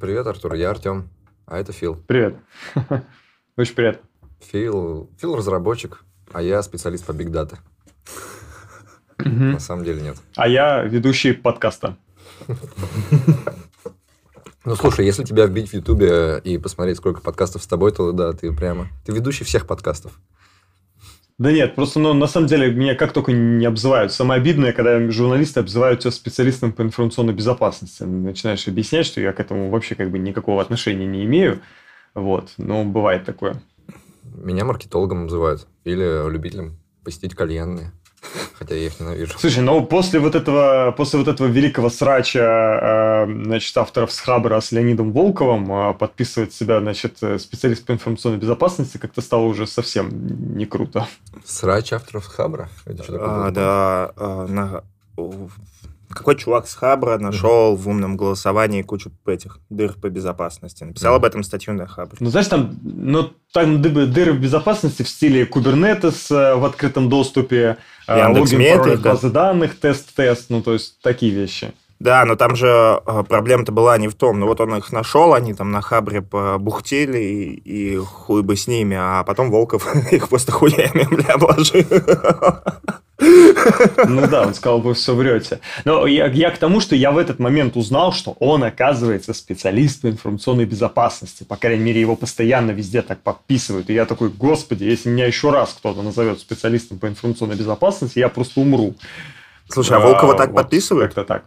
Привет, Артур, я Артем, а это Фил. Привет. Очень приятно. Фил, Фил разработчик, а я специалист по Big Data. На самом деле нет. А я ведущий подкаста. Ну, слушай, если тебя вбить в Ютубе и посмотреть, сколько подкастов с тобой, то да, ты прямо... Ты ведущий всех подкастов. Да нет, просто ну, на самом деле меня как только не обзывают. Самое обидное, когда журналисты обзывают тебя специалистом по информационной безопасности. Начинаешь объяснять, что я к этому вообще как бы никакого отношения не имею. Вот, но бывает такое. Меня маркетологом называют. Или любителем посетить кальянные. Хотя я их ненавижу. Слушай, ну после вот этого, после вот этого великого срача, э, значит, авторов с Хабра с Леонидом Волковым э, подписывать себя, значит, специалист по информационной безопасности как-то стало уже совсем не круто. Срач авторов с Хабра? Это что такое? А, да, а, на, какой чувак с Хабра нашел mm-hmm. в умном голосовании кучу этих дыр по безопасности. Написал mm-hmm. об этом статью на Хабре. Ну, знаешь, там, ну, там дыры в безопасности в стиле Kubernetes э, в открытом доступе, э, Яндекс логин, пароль, базы данных, тест-тест, ну, то есть такие вещи. Да, но там же э, проблема-то была не в том. Ну вот он их нашел, они там на хабре побухтели, и, и хуй бы с ними, а потом Волков их просто хуями, бля, обложил. Ну да, он сказал, вы все врете. Но я, я к тому, что я в этот момент узнал, что он, оказывается, специалист по информационной безопасности. По крайней мере, его постоянно везде так подписывают. И я такой, господи, если меня еще раз кто-то назовет специалистом по информационной безопасности, я просто умру. Слушай, а Волкова так вот подписывают? Как-то так.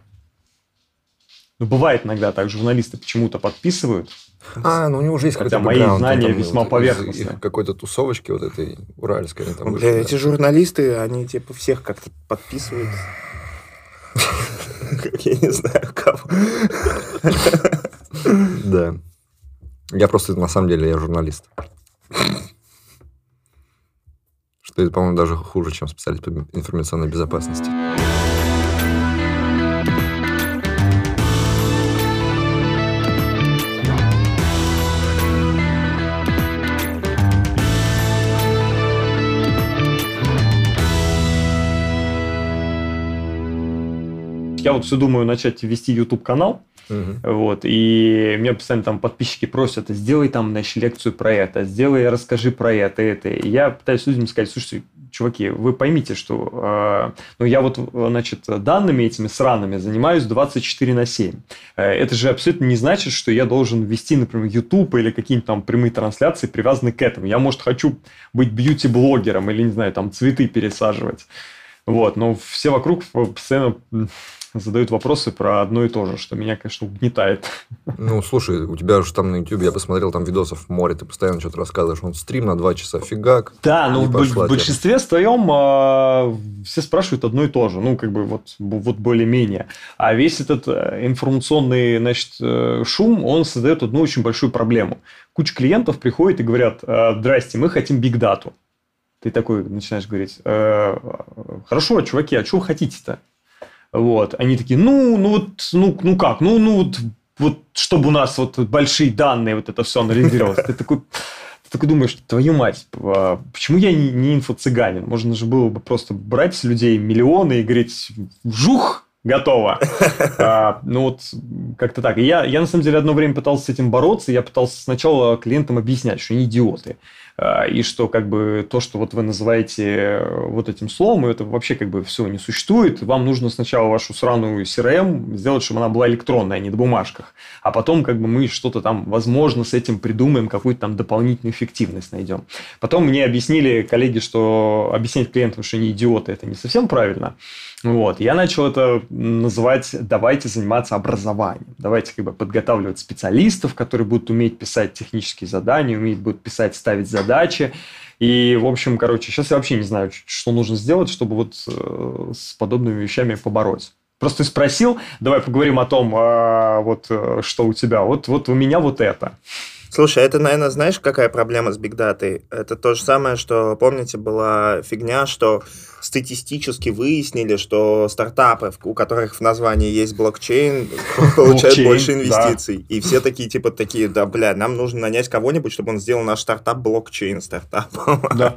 Ну, бывает иногда так, журналисты почему-то подписывают. А, ну у него уже есть Хотя мои знания там, весьма вот, поверхностные. Какой-то тусовочки вот этой уральской. Там вышли, да, эти журналисты, они типа всех как-то подписывают. Я не знаю, кого. Да. Я просто, на самом деле, я журналист. Что это, по-моему, даже хуже, чем специалист по информационной безопасности. Я вот все думаю начать вести YouTube канал, Угу. Вот, и меня постоянно там подписчики просят, сделай там, значит, лекцию про это, сделай, расскажи про это, это. И я пытаюсь людям сказать, слушайте, чуваки, вы поймите, что э, ну, я вот, значит, данными этими сраными занимаюсь 24 на 7. Э, это же абсолютно не значит, что я должен вести, например, YouTube или какие-нибудь там прямые трансляции, привязанные к этому. Я, может, хочу быть бьюти-блогером или, не знаю, там цветы пересаживать. Вот, но все вокруг постоянно задают вопросы про одно и то же, что меня, конечно, угнетает. Ну, слушай, у тебя же там на YouTube, я посмотрел, там видосов в море, ты постоянно что-то рассказываешь, он стрим на два часа, фигак. Да, ну, в большинстве своем э, все спрашивают одно и то же, ну, как бы вот, вот более-менее. А весь этот э, информационный, значит, э, шум, он создает одну очень большую проблему. Куча клиентов приходит и говорят, «Э, здрасте, мы хотим биг-дату. Ты такой начинаешь говорить, хорошо, чуваки, а вы хотите-то? Вот. Они такие, ну, ну вот, ну, ну как, ну, ну вот, вот, чтобы у нас вот большие данные, вот это все анализировалось. Ты такой, ты такой думаешь, твою мать, а почему я не, не инфо-цыганин? Можно же было бы просто брать с людей миллионы и говорить, жух, готово. А, ну вот как-то так. И я, я на самом деле одно время пытался с этим бороться. Я пытался сначала клиентам объяснять, что они идиоты. А, и что как бы то, что вот вы называете э, вот этим словом, это вообще как бы все не существует. Вам нужно сначала вашу сраную CRM сделать, чтобы она была электронная, а не на бумажках. А потом как бы мы что-то там, возможно, с этим придумаем, какую-то там дополнительную эффективность найдем. Потом мне объяснили коллеги, что объяснять клиентам, что они идиоты, это не совсем правильно. Вот. Я начал это называть «давайте заниматься образованием». Давайте как бы подготавливать специалистов, которые будут уметь писать технические задания, уметь будут писать, ставить задачи. И, в общем, короче, сейчас я вообще не знаю, что нужно сделать, чтобы вот э, с подобными вещами побороть. Просто спросил, давай поговорим о том, а, вот э, что у тебя. Вот, вот у меня вот это. Слушай, это, наверное, знаешь, какая проблема с бигдатой? Это то же самое, что, помните, была фигня, что статистически выяснили, что стартапы, у которых в названии есть блокчейн, получают больше инвестиций. И все такие, типа, такие, да, бля, нам нужно нанять кого-нибудь, чтобы он сделал наш стартап блокчейн стартапом. Да.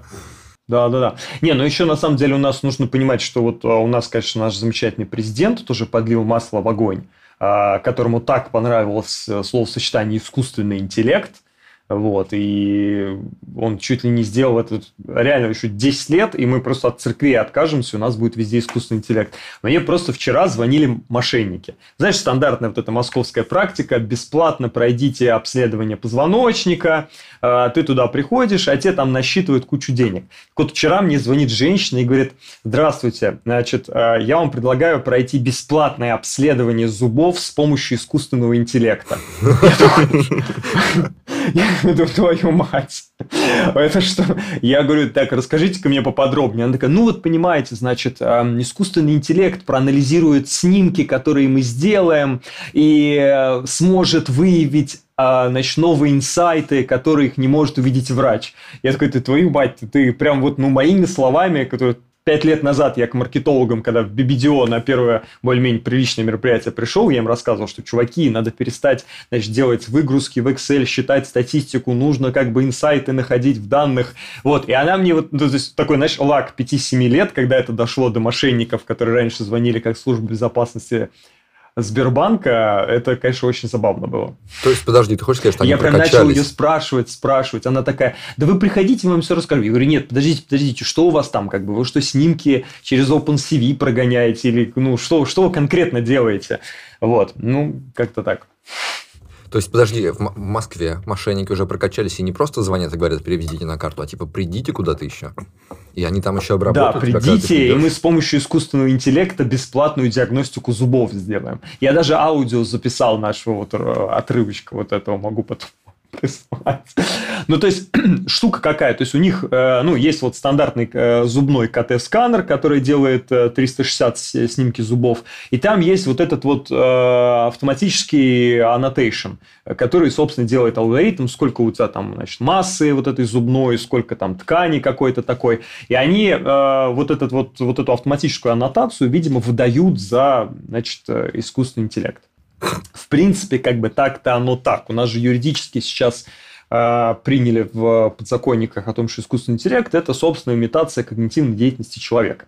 Да, да, да. Не, ну еще на самом деле у нас нужно понимать, что вот а, у нас, конечно, наш замечательный президент тоже подлил масло в огонь. которому так понравилось словосочетание «искусственный интеллект», вот, и он чуть ли не сделал это реально еще 10 лет, и мы просто от церкви откажемся, у нас будет везде искусственный интеллект. Мне просто вчера звонили мошенники. Знаешь, стандартная вот эта московская практика, бесплатно пройдите обследование позвоночника, а, ты туда приходишь, а те там насчитывают кучу денег. Так вот, вчера мне звонит женщина и говорит, здравствуйте, значит, а, я вам предлагаю пройти бесплатное обследование зубов с помощью искусственного интеллекта. Я думаю, твою мать. Это что? Я говорю, так, расскажите-ка мне поподробнее. Она такая, ну вот понимаете, значит, искусственный интеллект проанализирует снимки, которые мы сделаем, и э, сможет выявить а, значит, новые инсайты, которые их не может увидеть врач. Я такой, ты твою мать, ты прям вот, ну, моими словами, которые Пять лет назад я к маркетологам, когда в BBDO на первое более-менее приличное мероприятие пришел, я им рассказывал, что, чуваки, надо перестать значит, делать выгрузки в Excel, считать статистику, нужно как бы инсайты находить в данных. Вот, и она мне вот, ну, то есть такой, знаешь, лак 5-7 лет, когда это дошло до мошенников, которые раньше звонили как служба безопасности Сбербанка, это, конечно, очень забавно было. То есть, подожди, ты хочешь сказать, что они Я прям начал ее спрашивать, спрашивать. Она такая, да вы приходите, мы вам все расскажем. Я говорю, нет, подождите, подождите, что у вас там, как бы, вы что, снимки через OpenCV прогоняете или, ну, что, что вы конкретно делаете? Вот, ну, как-то так. То есть, подожди, в Москве мошенники уже прокачались и не просто звонят и говорят, переведите на карту, а типа придите куда-то еще. И они там еще обработают. Да, придите, и мы с помощью искусственного интеллекта бесплатную диагностику зубов сделаем. Я даже аудио записал нашего вот э, отрывочка вот этого, могу потом прислать. Ну, то есть, штука какая? То есть, у них, э, ну, есть вот стандартный э, зубной КТ-сканер, который делает 360 э, снимки зубов, и там есть вот этот вот автоматический annotation, который, собственно, делает алгоритм, сколько у тебя там, значит, массы вот этой зубной, сколько там ткани какой-то такой, и они вот, этот вот, вот эту автоматическую аннотацию, видимо, выдают за, значит, искусственный интеллект в принципе, как бы так-то оно так. У нас же юридически сейчас э, приняли в подзаконниках о том, что искусственный интеллект – это, собственно, имитация когнитивной деятельности человека.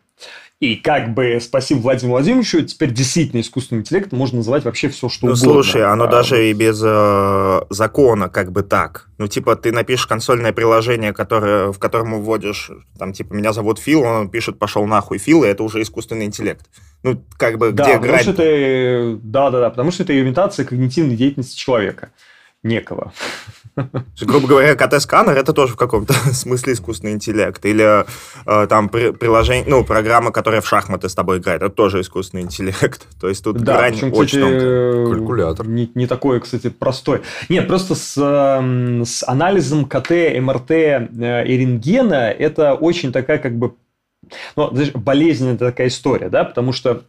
И как бы спасибо Владимиру Владимировичу, теперь действительно искусственный интеллект можно называть вообще все, что ну, угодно. Слушай, оно а, даже и без э, закона как бы так. Ну, типа, ты напишешь консольное приложение, которое, в котором вводишь, там, типа, меня зовут Фил, он пишет, пошел нахуй Фил, и это уже искусственный интеллект. Ну, как бы, да, где потому грань? Что это, да, да, да, потому что это имитация когнитивной деятельности человека некого. Грубо говоря, КТ-сканер это тоже в каком-то смысле искусственный интеллект. Или э, там при, приложение, ну, программа, которая в шахматы с тобой играет, это тоже искусственный интеллент. То есть тут да, грань причем, очень тонкая. Калькулятор. Не, не такой, кстати, простой. Нет, просто с, эм, с анализом КТ, МРТ э, и рентгена это очень такая как бы ну, знаешь, болезненная такая история, да, потому что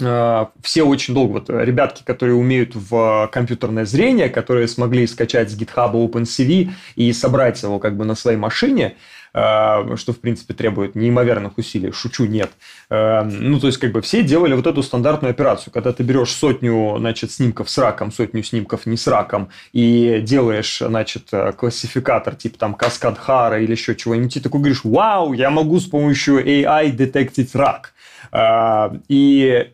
Э, все очень долго, вот ребятки, которые умеют в компьютерное зрение, которые смогли скачать с GitHub OpenCV и собрать его как бы на своей машине, что, в принципе, требует неимоверных усилий, шучу, нет. Э, ну, то есть, как бы все делали вот эту стандартную операцию, когда ты берешь сотню, значит, снимков с раком, сотню снимков не с раком, и делаешь, значит, классификатор, типа там каскад Хара или еще чего-нибудь, и такой говоришь, вау, я могу с помощью AI детектить рак. И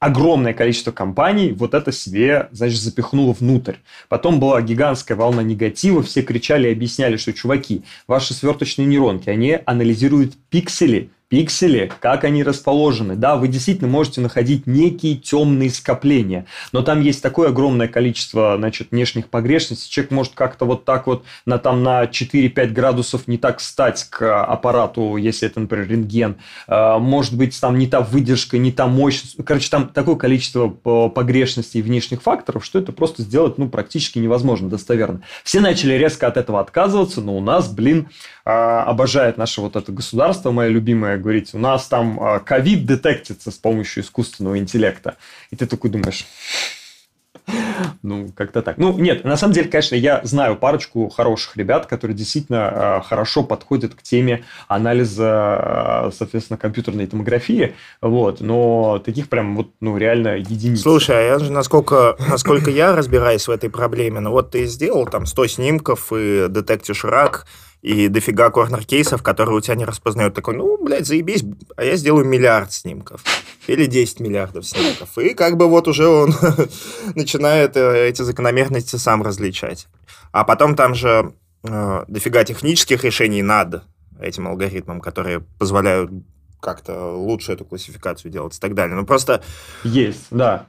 огромное количество компаний вот это себе, значит, запихнуло внутрь. Потом была гигантская волна негатива, все кричали и объясняли, что, чуваки, ваши сверточные нейронки, они анализируют пиксели, пиксели, как они расположены. Да, вы действительно можете находить некие темные скопления, но там есть такое огромное количество, значит, внешних погрешностей. Человек может как-то вот так вот на, там, на 4-5 градусов не так встать к аппарату, если это, например, рентген. А, может быть, там не та выдержка, не та мощность. Короче, там такое количество погрешностей внешних факторов, что это просто сделать, ну, практически невозможно достоверно. Все начали резко от этого отказываться, но у нас, блин, обожает наше вот это государство, мое любимое, говорить, у нас там а, ковид детектится с помощью искусственного интеллекта. И ты такой думаешь, Ну, как-то так. Ну, нет, на самом деле, конечно, я знаю парочку хороших ребят, которые действительно э, хорошо подходят к теме анализа, э, соответственно, компьютерной томографии, вот, но таких прям вот, ну, реально единицы. Слушай, а я же, насколько, насколько я разбираюсь в этой проблеме, ну, вот ты сделал там 100 снимков и детектишь рак, и дофига корнер-кейсов, которые у тебя не распознают. Такой, ну, блядь, заебись, а я сделаю миллиард снимков. Или 10 миллиардов снимков. И как бы вот уже он начинает э, эти закономерности сам различать. А потом там же э, дофига технических решений над этим алгоритмом, которые позволяют как-то лучше эту классификацию делать и так далее. Ну, просто... Есть, да.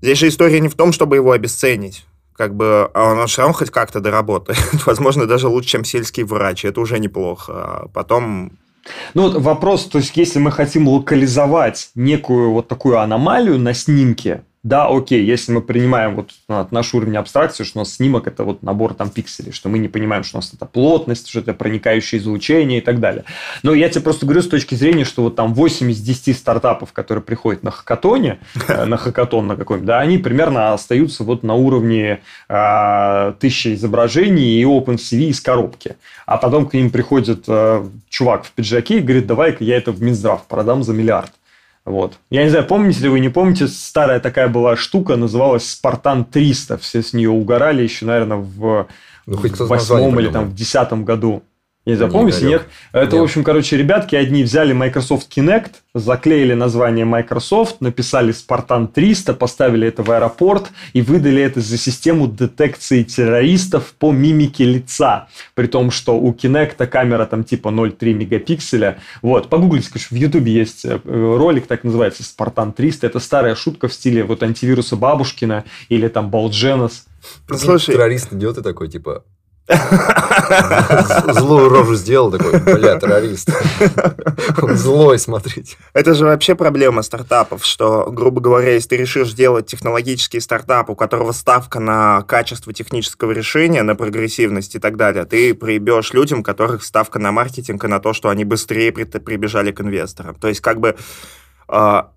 Здесь же история не в том, чтобы его обесценить как бы а он все равно хоть как-то доработает. Возможно, даже лучше, чем сельский врач. Это уже неплохо. А потом ну вот вопрос, то есть если мы хотим локализовать некую вот такую аномалию на снимке, да, окей, если мы принимаем вот наш уровень абстракции, что у нас снимок это вот набор там пикселей, что мы не понимаем, что у нас это плотность, что это проникающее излучение и так далее. Но я тебе просто говорю с точки зрения, что вот там 8 из 10 стартапов, которые приходят на хакатоне, э, на хакатон на какой-нибудь, да, они примерно остаются вот на уровне э, тысячи изображений и OpenCV из коробки. А потом к ним приходит э, чувак в пиджаке и говорит, давай-ка я это в Минздрав продам за миллиард. Вот. Я не знаю, помните ли вы, не помните, старая такая была штука, называлась Спартан 300. Все с нее угорали еще, наверное, в ну, восьмом или там в десятом году. Не запомните, нет? Это, нет. в общем, короче, ребятки одни взяли Microsoft Kinect, заклеили название Microsoft, написали Spartan 300, поставили это в аэропорт и выдали это за систему детекции террористов по мимике лица. При том, что у Kinect камера там типа 0,3 мегапикселя. Вот, погуглите, конечно, в Ютубе есть э, ролик, так называется, Spartan 300. Это старая шутка в стиле вот антивируса Бабушкина или там Балдженос. Слушай, террорист идет и такой, типа, Злую рожу сделал такой, бля, террорист. Он злой, смотрите. Это же вообще проблема стартапов, что, грубо говоря, если ты решишь делать технологический стартап, у которого ставка на качество технического решения, на прогрессивность и так далее, ты проебешь людям, у которых ставка на маркетинг и на то, что они быстрее прибежали к инвесторам. То есть, как бы а,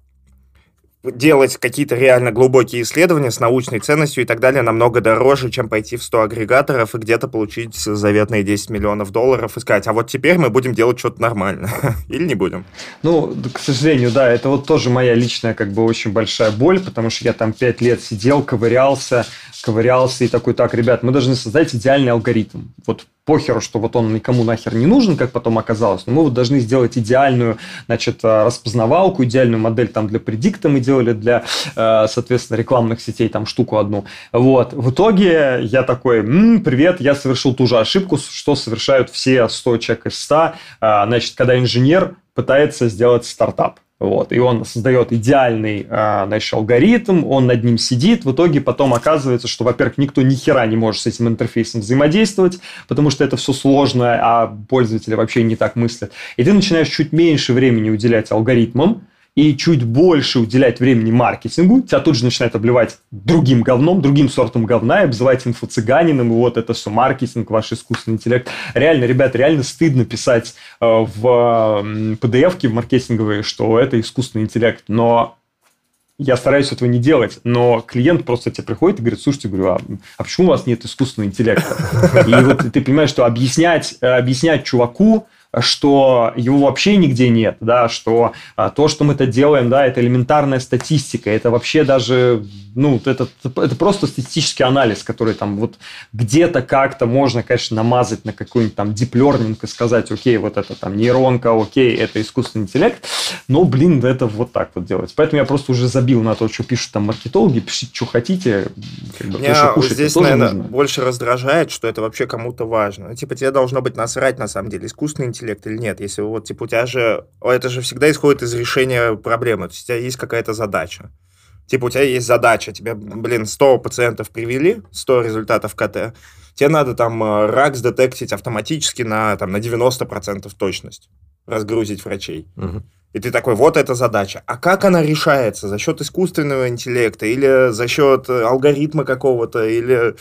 делать какие-то реально глубокие исследования с научной ценностью и так далее намного дороже, чем пойти в 100 агрегаторов и где-то получить заветные 10 миллионов долларов и сказать, а вот теперь мы будем делать что-то нормально. Или не будем? Ну, к сожалению, да, это вот тоже моя личная как бы очень большая боль, потому что я там 5 лет сидел, ковырялся, ковырялся и такой, так, ребят, мы должны создать идеальный алгоритм. Вот похеру, что вот он никому нахер не нужен, как потом оказалось, но мы вот должны сделать идеальную, значит, э, распознавалку, идеальную модель там для предикта мы делали для, э, соответственно, рекламных сетей, там штуку одну. Вот. В итоге я такой, М, привет, я совершил ту же ошибку, что совершают все 100 человек из 100. Э, значит, когда инженер пытается сделать стартап. Вот, и он создает идеальный а, значит, алгоритм, он над ним сидит, в итоге потом оказывается, что, во-первых, никто ни хера не может с этим интерфейсом взаимодействовать, потому что это все сложно, а пользователи вообще не так мыслят. И ты начинаешь чуть меньше времени уделять алгоритмам, и чуть больше уделять времени маркетингу, тебя тут же начинают обливать другим говном, другим сортом говна, и обзывать инфо-цыганином, и вот это все маркетинг, ваш искусственный интеллект. Реально, ребят, реально стыдно писать э, в PDF-ке в маркетинговые, что это искусственный интеллект, но я стараюсь этого не делать, но клиент просто тебе приходит и говорит, слушайте, говорю, а, а почему у вас нет искусственного интеллекта? И вот ты понимаешь, что объяснять, э, объяснять чуваку, что его вообще нигде нет, да, что а, то, что мы это делаем, да, это элементарная статистика, это вообще даже, ну, это, это просто статистический анализ, который там вот где-то как-то можно, конечно, намазать на какой-нибудь там deep learning и сказать, окей, вот это там нейронка, окей, это искусственный интеллект, но, блин, это вот так вот делать. Поэтому я просто уже забил на то, что пишут там маркетологи, пишите, что хотите. Как бы, Меня здесь, наверное, нужно. больше раздражает, что это вообще кому-то важно. Типа тебе должно быть насрать, на самом деле, искусственный интеллект интеллект или нет. Если вот, типа, у тебя же... Это же всегда исходит из решения проблемы. То есть у тебя есть какая-то задача. Типа, у тебя есть задача, тебе, блин, 100 пациентов привели, 100 результатов КТ, тебе надо там э, рак сдетектить автоматически на, там, на 90% точность, разгрузить врачей. Угу. И ты такой, вот эта задача. А как она решается? За счет искусственного интеллекта или за счет алгоритма какого-то, или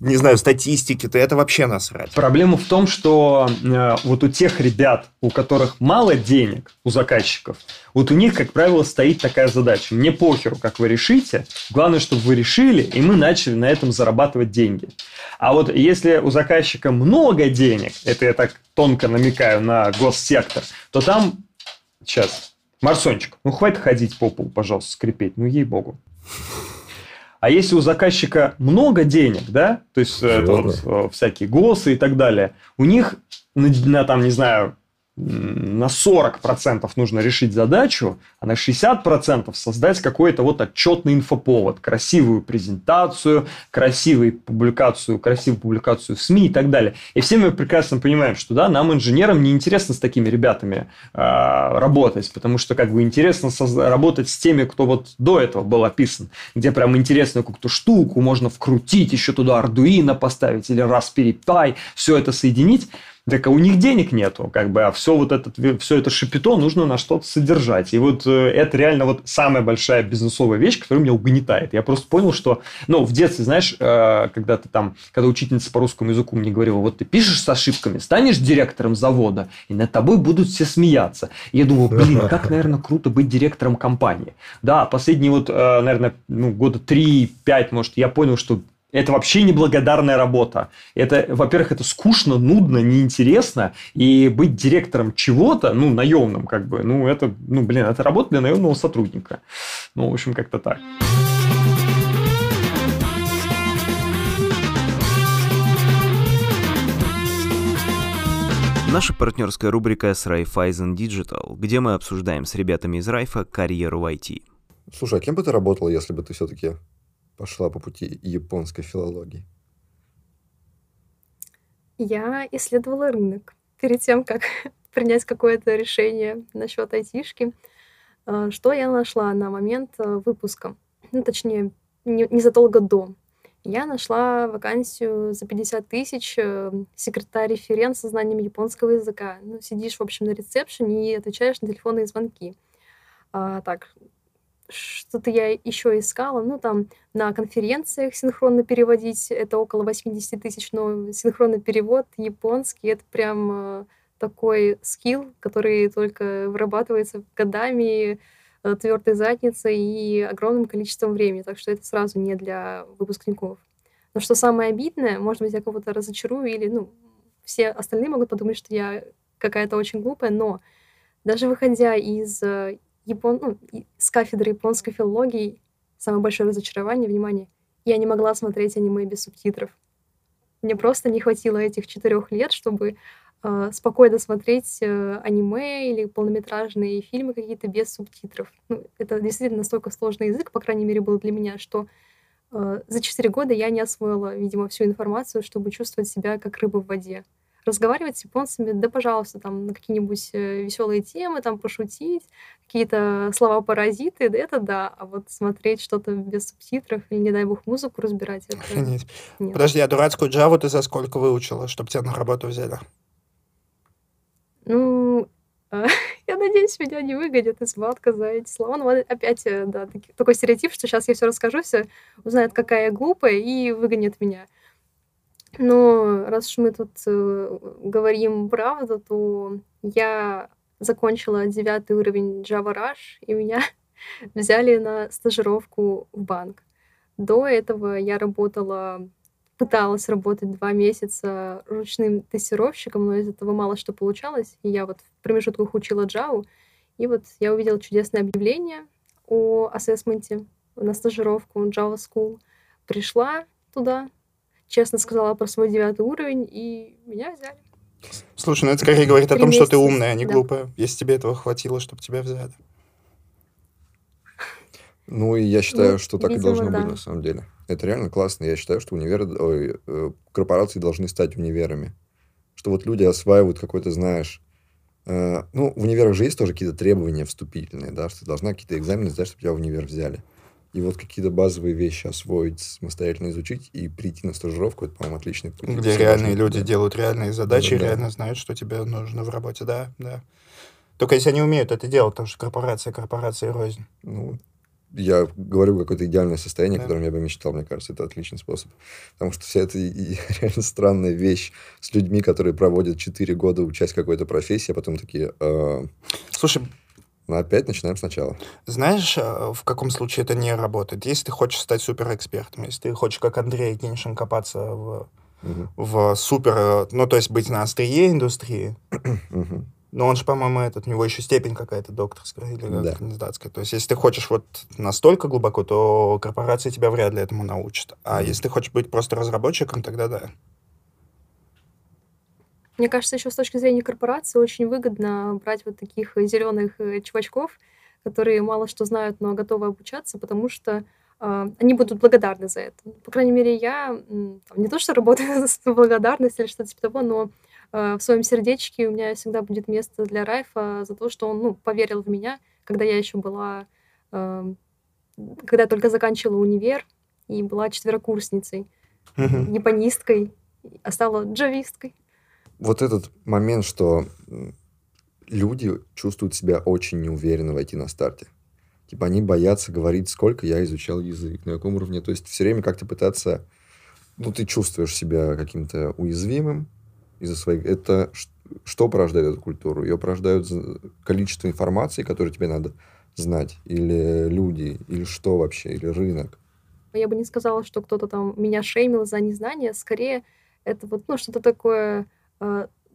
не знаю, статистики, то это вообще насрать. Проблема в том, что э, вот у тех ребят, у которых мало денег, у заказчиков, вот у них, как правило, стоит такая задача. Мне похеру, как вы решите, главное, чтобы вы решили, и мы начали на этом зарабатывать деньги. А вот если у заказчика много денег, это я так тонко намекаю на госсектор, то там... Сейчас. Марсончик, ну хватит ходить по полу, пожалуйста, скрипеть. Ну, ей-богу. А если у заказчика много денег, да, то есть это вот, э, всякие ГОСы и так далее, у них на, на там, не знаю, на 40% нужно решить задачу, а на 60% создать какой-то вот отчетный инфоповод, красивую презентацию, красивую публикацию, красивую публикацию в СМИ и так далее. И все мы прекрасно понимаем, что да, нам, инженерам, не интересно с такими ребятами э, работать, потому что как бы интересно работать с теми, кто вот до этого был описан, где прям интересную какую-то штуку можно вкрутить, еще туда Arduino поставить или Raspberry Pi, все это соединить. Так а у них денег нету, как бы, а все вот этот, все это шипито нужно на что-то содержать. И вот э, это реально вот самая большая бизнесовая вещь, которая меня угнетает. Я просто понял, что, ну, в детстве, знаешь, э, когда ты там, когда учительница по русскому языку мне говорила, вот ты пишешь с ошибками, станешь директором завода, и над тобой будут все смеяться. И я думал, блин, как, наверное, круто быть директором компании. Да, последние вот, э, наверное, ну, года 3-5, может, я понял, что это вообще неблагодарная работа. Это, во-первых, это скучно, нудно, неинтересно. И быть директором чего-то, ну, наемным, как бы, ну, это, ну, блин, это работа для наемного сотрудника. Ну, в общем, как-то так. Наша партнерская рубрика с Raiffeisen Digital, где мы обсуждаем с ребятами из Райфа карьеру в IT. Слушай, а кем бы ты работал, если бы ты все-таки пошла по пути японской филологии? Я исследовала рынок перед тем, как принять какое-то решение насчет айтишки. А, что я нашла на момент а, выпуска? Ну, точнее, не, незадолго до. Я нашла вакансию за 50 тысяч э, секретарь-референт со знанием японского языка. Ну, сидишь, в общем, на ресепшене и отвечаешь на телефонные звонки. А, так, что-то я еще искала, ну, там, на конференциях синхронно переводить, это около 80 тысяч, но синхронный перевод японский, это прям э, такой скилл, который только вырабатывается годами, э, твердой задницей и огромным количеством времени, так что это сразу не для выпускников. Но что самое обидное, может быть, я кого-то разочарую, или, ну, все остальные могут подумать, что я какая-то очень глупая, но даже выходя из э, япон... ну, с кафедры японской филологии самое большое разочарование, внимание, я не могла смотреть аниме без субтитров. Мне просто не хватило этих четырех лет, чтобы э, спокойно смотреть э, аниме или полнометражные фильмы какие-то без субтитров. Ну, это действительно настолько сложный язык, по крайней мере, был для меня, что э, за четыре года я не освоила, видимо, всю информацию, чтобы чувствовать себя как рыба в воде разговаривать с японцами, да, пожалуйста, там, на какие-нибудь э, веселые темы, там, пошутить, какие-то слова-паразиты, да, это да, а вот смотреть что-то без субтитров или, не дай бог, музыку разбирать, это... Охренеть. Нет. Подожди, а дурацкую Java ты за сколько выучила, чтобы тебя на работу взяли? Ну, я надеюсь, меня не выгонят из матка за эти слова. Ну, опять, э, да, такой стереотип, что сейчас я все расскажу, все узнают, какая я глупая, и выгонят меня. Но раз уж мы тут э, говорим правду, то я закончила девятый уровень Java Rush, и меня взяли на стажировку в банк. До этого я работала, пыталась работать два месяца ручным тестировщиком, но из этого мало что получалось. И я вот в промежутках учила Java, и вот я увидела чудесное объявление о ассессменте на стажировку Java School. Пришла туда, честно сказала про свой девятый уровень, и меня взяли. Слушай, ну это скорее говорит о том, что ты умная, а не да. глупая, если тебе этого хватило, чтобы тебя взяли. Ну, и я считаю, ну, что так видимо, и должно да. быть на самом деле. Это реально классно. Я считаю, что универы, ой, э, корпорации должны стать универами. Что вот люди осваивают какой-то, знаешь... Э, ну, в универах же есть тоже какие-то требования вступительные, да, что ты должна какие-то экзамены сдать, чтобы тебя в универ взяли. И вот какие-то базовые вещи освоить, самостоятельно изучить и прийти на стажировку, это, по-моему, отличный путь. Где Все реальные люди да. делают реальные задачи, да, реально да. знают, что тебе нужно в работе, да, да. Только если они умеют это делать, потому что корпорация, корпорация рознь. Ну, я говорю какое-то идеальное состояние, да. которым я бы мечтал, мне кажется, это отличный способ. Потому что вся эта реально странная вещь с людьми, которые проводят 4 года учась какой-то профессии, а потом такие... Э, Слушай, ну, опять начинаем сначала. Знаешь, э, в каком случае это не работает? Если ты хочешь стать суперэкспертом, если ты хочешь, как Андрей Геншин, копаться в, угу. в супер... Э, ну, то есть быть на острие индустрии, угу. Но он же, по-моему, этот, у него еще степень какая-то докторская или да. кандидатская. То есть, если ты хочешь вот настолько глубоко, то корпорация тебя вряд ли этому научит. А mm-hmm. если ты хочешь быть просто разработчиком, тогда да. Мне кажется, еще с точки зрения корпорации очень выгодно брать вот таких зеленых э, чувачков, которые мало что знают, но готовы обучаться, потому что э, они будут благодарны за это. По крайней мере, я там, не то, что работаю с благодарностью или что-то типа того, но Э, в своем сердечке у меня всегда будет место для Райфа за то, что он ну, поверил в меня, когда я еще была, эм, когда я только заканчивала универ и была четверокурсницей, японисткой, а стала джависткой. Вот этот момент, что люди чувствуют себя очень неуверенно войти на старте. Типа они боятся говорить, сколько я изучал язык, на каком уровне. То есть все время как-то пытаться... Ну, ты чувствуешь себя каким-то уязвимым, из-за своих... Это что порождает эту культуру? Ее порождают количество информации, которую тебе надо знать, или люди, или что вообще, или рынок. Я бы не сказала, что кто-то там меня шеймил за незнание. Скорее, это вот ну, что-то такое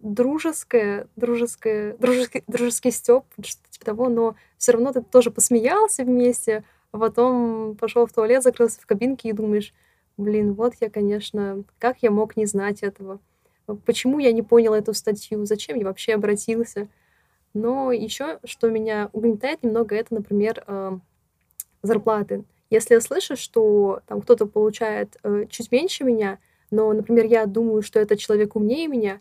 дружеское, дружеское, дружеский, дружеский степ, что-то типа того, но все равно ты тоже посмеялся вместе, а потом пошел в туалет, закрылся в кабинке и думаешь, блин, вот я, конечно, как я мог не знать этого почему я не понял эту статью, зачем я вообще обратился. Но еще, что меня угнетает немного, это, например, э, зарплаты. Если я слышу, что там кто-то получает э, чуть меньше меня, но, например, я думаю, что этот человек умнее меня,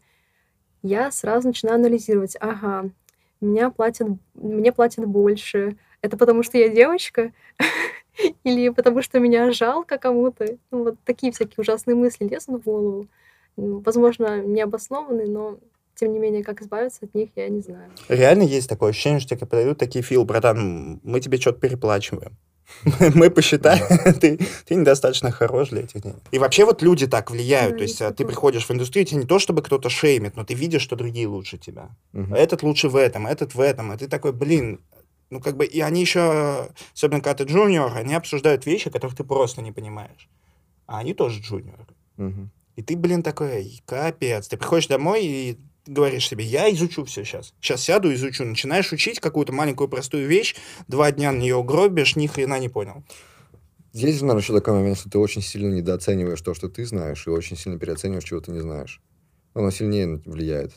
я сразу начинаю анализировать. Ага, меня платят, мне платят больше. Это потому, что я девочка? Или потому, что меня жалко кому-то? Ну, вот такие всякие ужасные мысли лезут в голову возможно, необоснованный, но тем не менее, как избавиться от них, я не знаю. Реально есть такое ощущение, что тебе подают такие фил, братан, мы тебе что-то переплачиваем. Мы посчитали, ты, ты недостаточно хорош для этих денег. И вообще вот люди так влияют. То есть а, ты приходишь в индустрию, тебе не то, чтобы кто-то шеймит, но ты видишь, что другие лучше тебя. Этот лучше в этом, этот в этом. И ты такой, блин, ну как бы, и они еще, особенно когда ты джуниор, они обсуждают вещи, которых ты просто не понимаешь. А они тоже джуниоры. И ты, блин, такой, капец. Ты приходишь домой и говоришь себе, я изучу все сейчас. Сейчас сяду, изучу. Начинаешь учить какую-то маленькую простую вещь, два дня на нее угробишь, ни хрена не понял. Здесь, наверное, еще такой момент, что ты очень сильно недооцениваешь то, что ты знаешь, и очень сильно переоцениваешь, чего ты не знаешь. Оно сильнее влияет.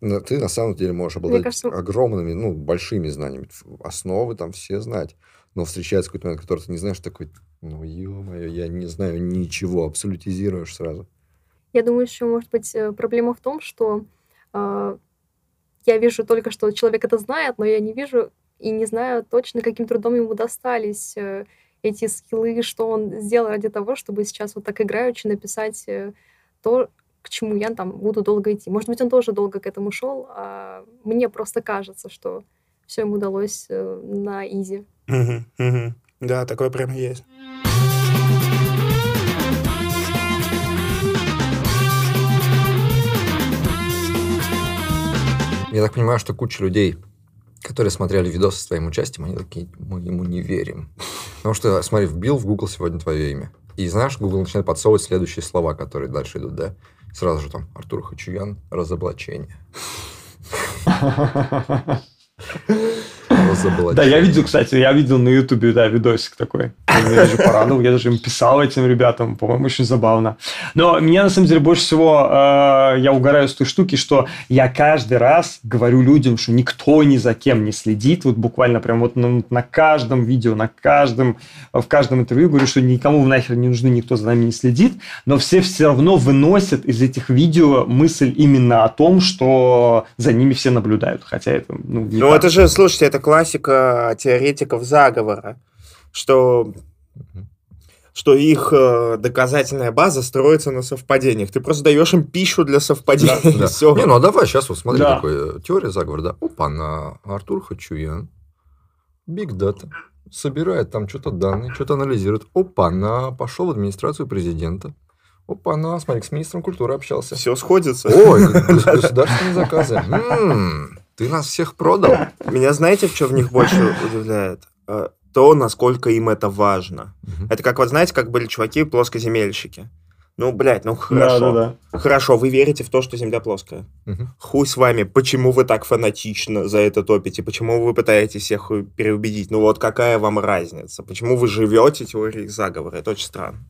Но ты на самом деле можешь обладать кажется... огромными, ну, большими знаниями. Основы там все знать. Но встречается какой-то момент, который ты не знаешь, такой, ну, ё-моё, я не знаю ничего, абсолютизируешь сразу. Я думаю, еще может быть э, проблема в том, что э, я вижу только, что человек это знает, но я не вижу и не знаю точно, каким трудом ему достались э, эти скиллы, что он сделал ради того, чтобы сейчас вот так играючи написать э, то, к чему я там буду долго идти. Может быть, он тоже долго к этому шел, а мне просто кажется, что все ему удалось э, на изи. Да, такое прям есть. Я так понимаю, что куча людей, которые смотрели видосы с твоим участием, они такие, мы ему не верим. Потому что, смотри, вбил в Google сегодня твое имя. И знаешь, Google начинает подсовывать следующие слова, которые дальше идут, да? Сразу же там Артур Хачуян, разоблачение. Да, я видел, кстати, я видел на Ютубе, да, видосик такой. Меня даже порадовал, я даже им писал этим ребятам, по-моему, очень забавно. Но меня, на самом деле, больше всего, э, я угораю с той штуки, что я каждый раз говорю людям, что никто ни за кем не следит, вот буквально прям вот на, на каждом видео, на каждом, в каждом интервью говорю, что никому нахер не нужны, никто за нами не следит, но все все равно выносят из этих видео мысль именно о том, что за ними все наблюдают, хотя это, ну, Ну, так. это же, слушайте, это классика теоретиков заговора, что что их э, доказательная база строится на совпадениях. Ты просто даешь им пищу для совпадений. Да, да. Все. Не, ну а давай сейчас вот смотри, да. такой э, теория заговора, да. Опа, на Артур Хачуян, Биг Дата. собирает там что-то данные, что-то анализирует. Опа, на пошел в администрацию президента. Опа, на, смотри, с министром культуры общался. Все сходится. Ой, государственные заказы. Ты нас всех продал. Меня знаете, что в них больше удивляет? Э, то, насколько им это важно. Это как, вот знаете, как были чуваки плоскоземельщики. Ну, блядь, ну хорошо. Да, да, да. Хорошо, вы верите в то, что Земля плоская. Угу. Хуй с вами. Почему вы так фанатично за это топите? Почему вы пытаетесь всех переубедить? Ну вот какая вам разница? Почему вы живете теорией заговора? Это очень странно.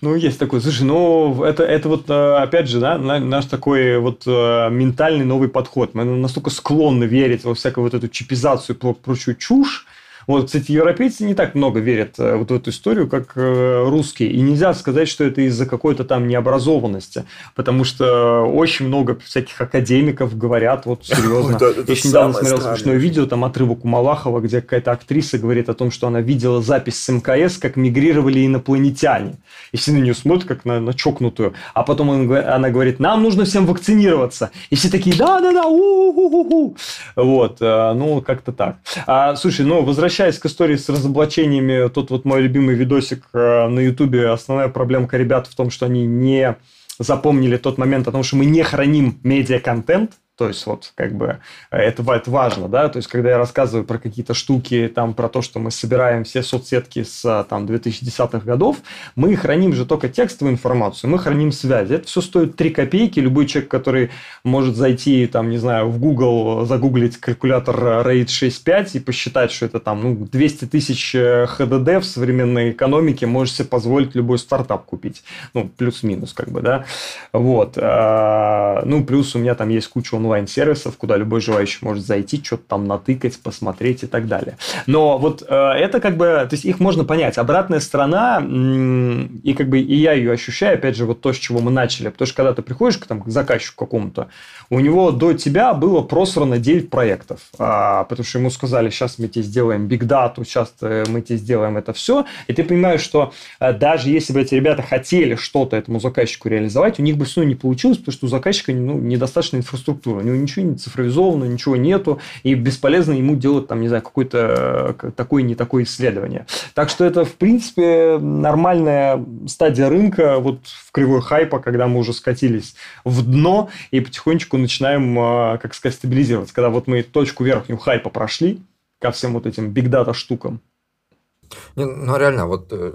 Ну, есть такой. Слушай, ну, это, это вот, э, опять же, да, наш такой вот э, ментальный новый подход. Мы настолько склонны верить во всякую вот эту чипизацию и прочую чушь, вот, кстати, европейцы не так много верят э, вот в эту историю, как э, русские. И нельзя сказать, что это из-за какой-то там необразованности, потому что очень много всяких академиков говорят, вот серьезно. Я недавно смотрел смешное видео, там отрывок у Малахова, где какая-то актриса говорит о том, что она видела запись с МКС, как мигрировали инопланетяне. И все на нее смотрят, как на, на чокнутую. А потом он, она говорит, нам нужно всем вакцинироваться. И все такие, да-да-да, у-у-у-у. Вот, э, ну, как-то так. А, слушай, ну, возвращаясь возвращаясь к истории с разоблачениями, тот вот мой любимый видосик э, на Ютубе, основная проблемка ребят в том, что они не запомнили тот момент о том, что мы не храним медиа-контент, то есть, вот, как бы, это, это важно, да, то есть, когда я рассказываю про какие-то штуки, там, про то, что мы собираем все соцсетки с, там, 2010-х годов, мы храним же только текстовую информацию, мы храним связи. Это все стоит 3 копейки. Любой человек, который может зайти, там, не знаю, в Google, загуглить калькулятор RAID 6.5 и посчитать, что это, там, ну, 200 тысяч HDD в современной экономике, может себе позволить любой стартап купить. Ну, плюс-минус, как бы, да. Вот. А, ну, плюс у меня там есть куча онлайн онлайн-сервисов, куда любой желающий может зайти, что-то там натыкать, посмотреть и так далее. Но вот э, это как бы, то есть их можно понять. Обратная сторона, и как бы и я ее ощущаю, опять же, вот то, с чего мы начали. Потому что когда ты приходишь к, там, к заказчику какому-то, у него до тебя было просрано 9 проектов. А, потому что ему сказали, сейчас мы тебе сделаем биг дату, сейчас мы тебе сделаем это все. И ты понимаешь, что а, даже если бы эти ребята хотели что-то этому заказчику реализовать, у них бы все не получилось, потому что у заказчика ну, недостаточно инфраструктуры у него ничего не цифровизовано, ничего нету, и бесполезно ему делать, там, не знаю, какое-то э, такое не такое исследование. Так что это, в принципе, нормальная стадия рынка, вот в кривой хайпа, когда мы уже скатились в дно и потихонечку начинаем, э, как сказать, стабилизироваться. Когда вот мы точку верхнюю хайпа прошли ко всем вот этим бигдата штукам. Не, ну, реально, вот э,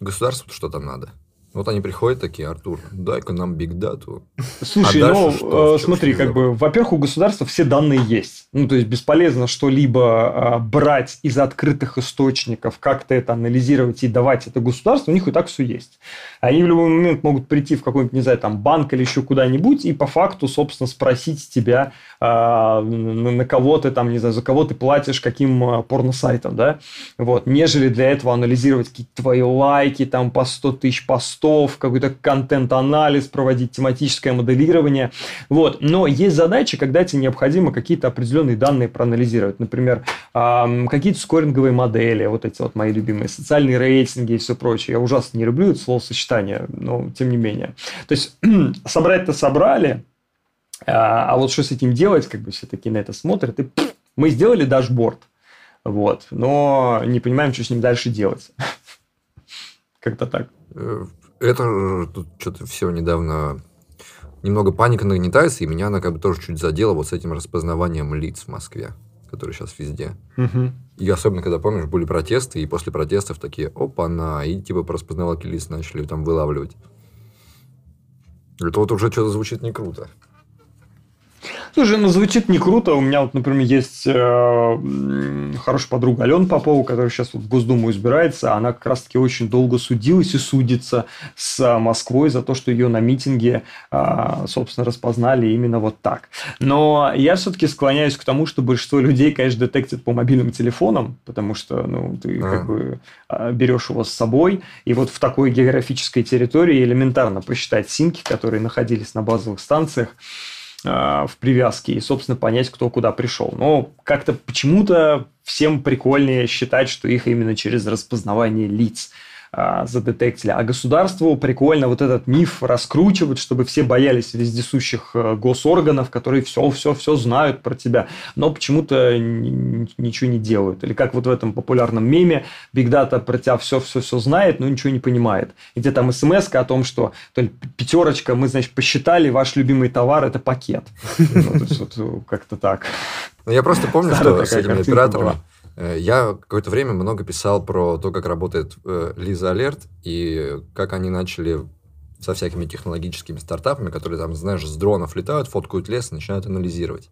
государству что там надо? Вот они приходят такие, Артур, дай-ка нам бигдату. Слушай, а ну, что? Э, смотри, как бы, во-первых, у государства все данные есть. Ну, то есть, бесполезно что-либо э, брать из открытых источников, как-то это анализировать и давать это государству, у них и так все есть. Они в любой момент могут прийти в какой-нибудь, не знаю, там, банк или еще куда-нибудь и по факту, собственно, спросить тебя, на кого ты там, не знаю, за кого ты платишь, каким э, порносайтом, да, вот, нежели для этого анализировать какие-то твои лайки, там, по 100 тысяч постов, какой-то контент-анализ проводить, тематическое моделирование. Вот. Но есть задачи, когда тебе необходимо какие-то определенные данные проанализировать. Например, какие-то скоринговые модели, вот эти вот мои любимые, социальные рейтинги и все прочее. Я ужасно не люблю это словосочетание, но тем не менее. То есть, собрать-то собрали, а, а вот что с этим делать, как бы все таки на это смотрят, и мы сделали дашборд, вот, но не понимаем, что с ним дальше делать. Как-то так. Э, это тут что-то все недавно немного паника нагнетается, и меня она как бы тоже чуть задела вот с этим распознаванием лиц в Москве, который сейчас везде. Угу. И особенно, когда, помнишь, были протесты, и после протестов такие, опа-на, и типа по распознавалке лиц начали там вылавливать. Это вот уже что-то звучит не круто. Слушай, ну звучит не круто. У меня вот, например, есть э, хорошая подруга Алена Попова, которая сейчас вот в Госдуму избирается. Она как раз-таки очень долго судилась и судится с Москвой за то, что ее на митинге, э, собственно, распознали именно вот так. Но я все-таки склоняюсь к тому, что большинство людей, конечно, детектят по мобильным телефонам, потому что, ну, ты а. как бы э, берешь его с собой, и вот в такой географической территории элементарно посчитать симки, которые находились на базовых станциях, в привязке и, собственно, понять, кто куда пришел. Но как-то почему-то всем прикольнее считать, что их именно через распознавание лиц задетектили. А государству прикольно вот этот миф раскручивать, чтобы все боялись вездесущих э, госорганов, которые все-все-все знают про тебя, но почему-то ничего не делают. Или как вот в этом популярном меме, Big Data про тебя все-все-все знает, но ничего не понимает. И где там смс о том, что то ли пятерочка, мы, значит, посчитали, ваш любимый товар – это пакет. Ну, как-то так. Ну, я просто помню, что с этими операторами Э, я какое-то время много писал про то, как работает э, Лиза Алерт и как они начали со всякими технологическими стартапами, которые там, знаешь, с дронов летают, фоткают лес, начинают анализировать.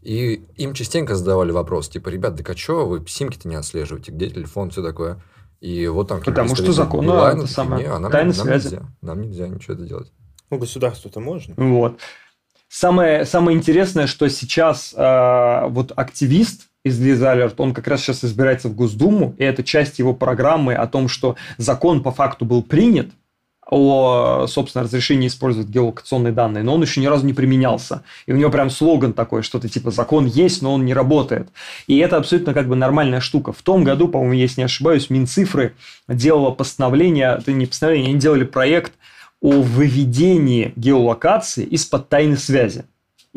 И им частенько задавали вопрос, типа, ребят, да что, вы симки-то не отслеживаете, где телефон, все такое. И вот там... Потому что закон, ну, это самое, а нам, тайна нам связи. Нельзя, нам нельзя ничего это делать. Ну, государству-то можно. Вот. Самое, самое интересное, что сейчас э, вот активист, из Лиза он как раз сейчас избирается в Госдуму, и это часть его программы о том, что закон по факту был принят, о, собственно, разрешении использовать геолокационные данные, но он еще ни разу не применялся. И у него прям слоган такой, что-то типа «закон есть, но он не работает». И это абсолютно как бы нормальная штука. В том году, по-моему, если не ошибаюсь, Минцифры делала постановление, это не постановление, они делали проект о выведении геолокации из-под тайны связи.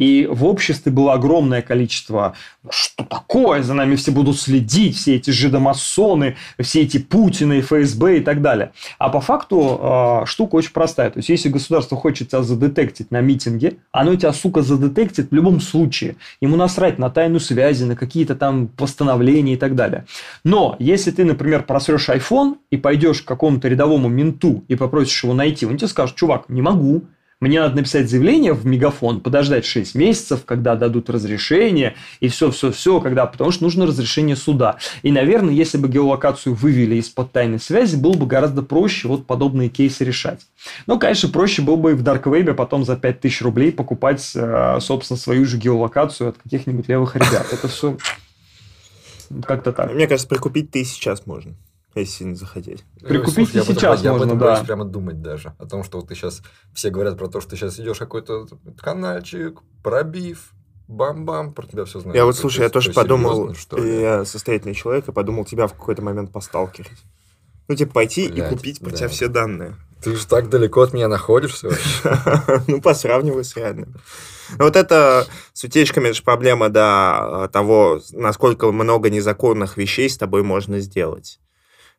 И в обществе было огромное количество, что такое, за нами все будут следить, все эти жидомасоны, все эти Путины, ФСБ и так далее. А по факту э, штука очень простая. То есть, если государство хочет тебя задетектить на митинге, оно тебя, сука, задетектит в любом случае. Ему насрать на тайну связи, на какие-то там постановления и так далее. Но если ты, например, просрешь iPhone и пойдешь к какому-то рядовому менту и попросишь его найти, он тебе скажет, чувак, не могу, мне надо написать заявление в мегафон, подождать 6 месяцев, когда дадут разрешение, и все-все-все, когда, потому что нужно разрешение суда. И, наверное, если бы геолокацию вывели из-под тайной связи, было бы гораздо проще вот подобные кейсы решать. Ну, конечно, проще было бы и в Web потом за 5000 рублей покупать, э, собственно, свою же геолокацию от каких-нибудь левых ребят. Это все как-то так. Мне кажется, прикупить ты сейчас можно если сильно захотеть. Прикупить Слушай, и сейчас я можно, да. прямо думать даже о том, что вот ты сейчас, все говорят про то, что ты сейчас идешь какой-то каналчик, пробив, бам-бам, про тебя все знают. Я вот, слушай, я тоже подумал, серьезно, я состоятельный человек, и подумал тебя в какой-то момент посталкивать. Ну, типа, пойти Блядь, и купить про да. тебя все данные. Ты же так далеко от меня находишься Ну, посравнивай с реальным. Вот это с утечками, это же проблема, да, того, насколько много незаконных вещей с тобой можно сделать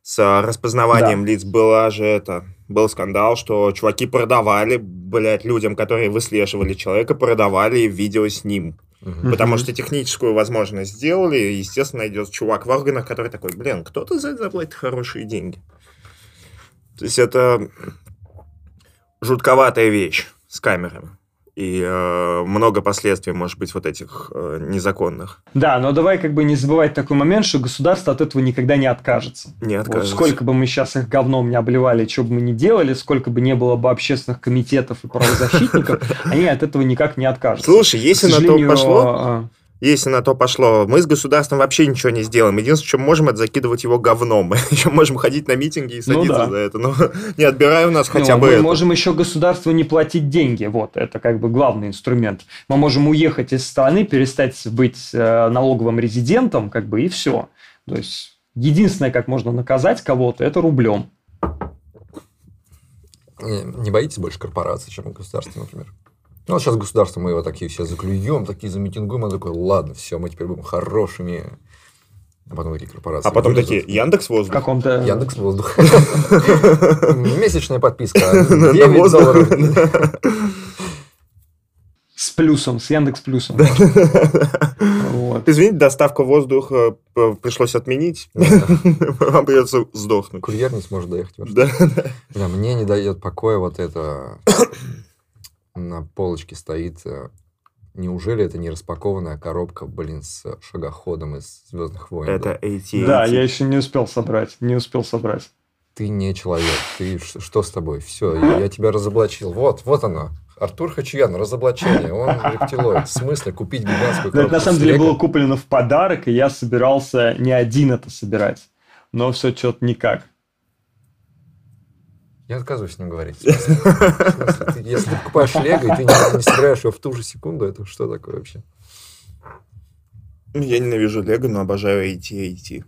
с распознаванием да. лиц была же это, был скандал, что чуваки продавали, блядь, людям, которые выслеживали человека, продавали видео с ним. Угу. Потому что техническую возможность сделали, и, естественно, идет чувак в органах, который такой, блин, кто-то за это заплатит хорошие деньги. То есть это жутковатая вещь с камерами и э, много последствий, может быть, вот этих э, незаконных. Да, но давай как бы не забывать такой момент, что государство от этого никогда не откажется. Не откажется. Вот сколько бы мы сейчас их говном не обливали, что бы мы ни делали, сколько бы не было бы общественных комитетов и правозащитников, они от этого никак не откажутся. Слушай, если на то пошло, а, если на то пошло. Мы с государством вообще ничего не сделаем. Единственное, что мы можем, это закидывать его говном. Мы еще можем ходить на митинги и ну садиться ну, да. за это. Но не отбирай у нас ну, хотя бы Мы это. можем еще государству не платить деньги. Вот, это как бы главный инструмент. Мы можем уехать из страны, перестать быть э, налоговым резидентом, как бы, и все. То есть, единственное, как можно наказать кого-то, это рублем. Не, не боитесь больше корпораций, чем государства, например? Ну, вот сейчас государство мы его такие все заклюем, такие замитингуем, а такой, ладно, все, мы теперь будем хорошими. А потом такие корпорации. А потом такие, Яндекс Воздух. Каком-то... Яндекс Воздух. Месячная подписка. 9 долларов. С плюсом, с Яндекс Плюсом. вот. Извините, доставку воздуха пришлось отменить. Вам придется сдохнуть. Курьер не сможет доехать. Да. Мне не дает покоя вот это на полочке стоит. Э, неужели это не распакованная коробка, блин, с шагоходом из Звездных войн? Это AT. Да, я еще не успел собрать. Не успел собрать. Ты не человек. Ты что с тобой? Все, я тебя разоблачил. Вот, вот оно. Артур Хачуян, разоблачение, он рептилоид. В смысле купить гигантскую коробку? Но это на самом деле было куплено в подарок, и я собирался не один это собирать. Но все что-то никак. Я отказываюсь с ним говорить. Если ты покупаешь Лего, и ты не собираешь его в ту же секунду, это что такое вообще? Я ненавижу Лего, но обожаю IT IT.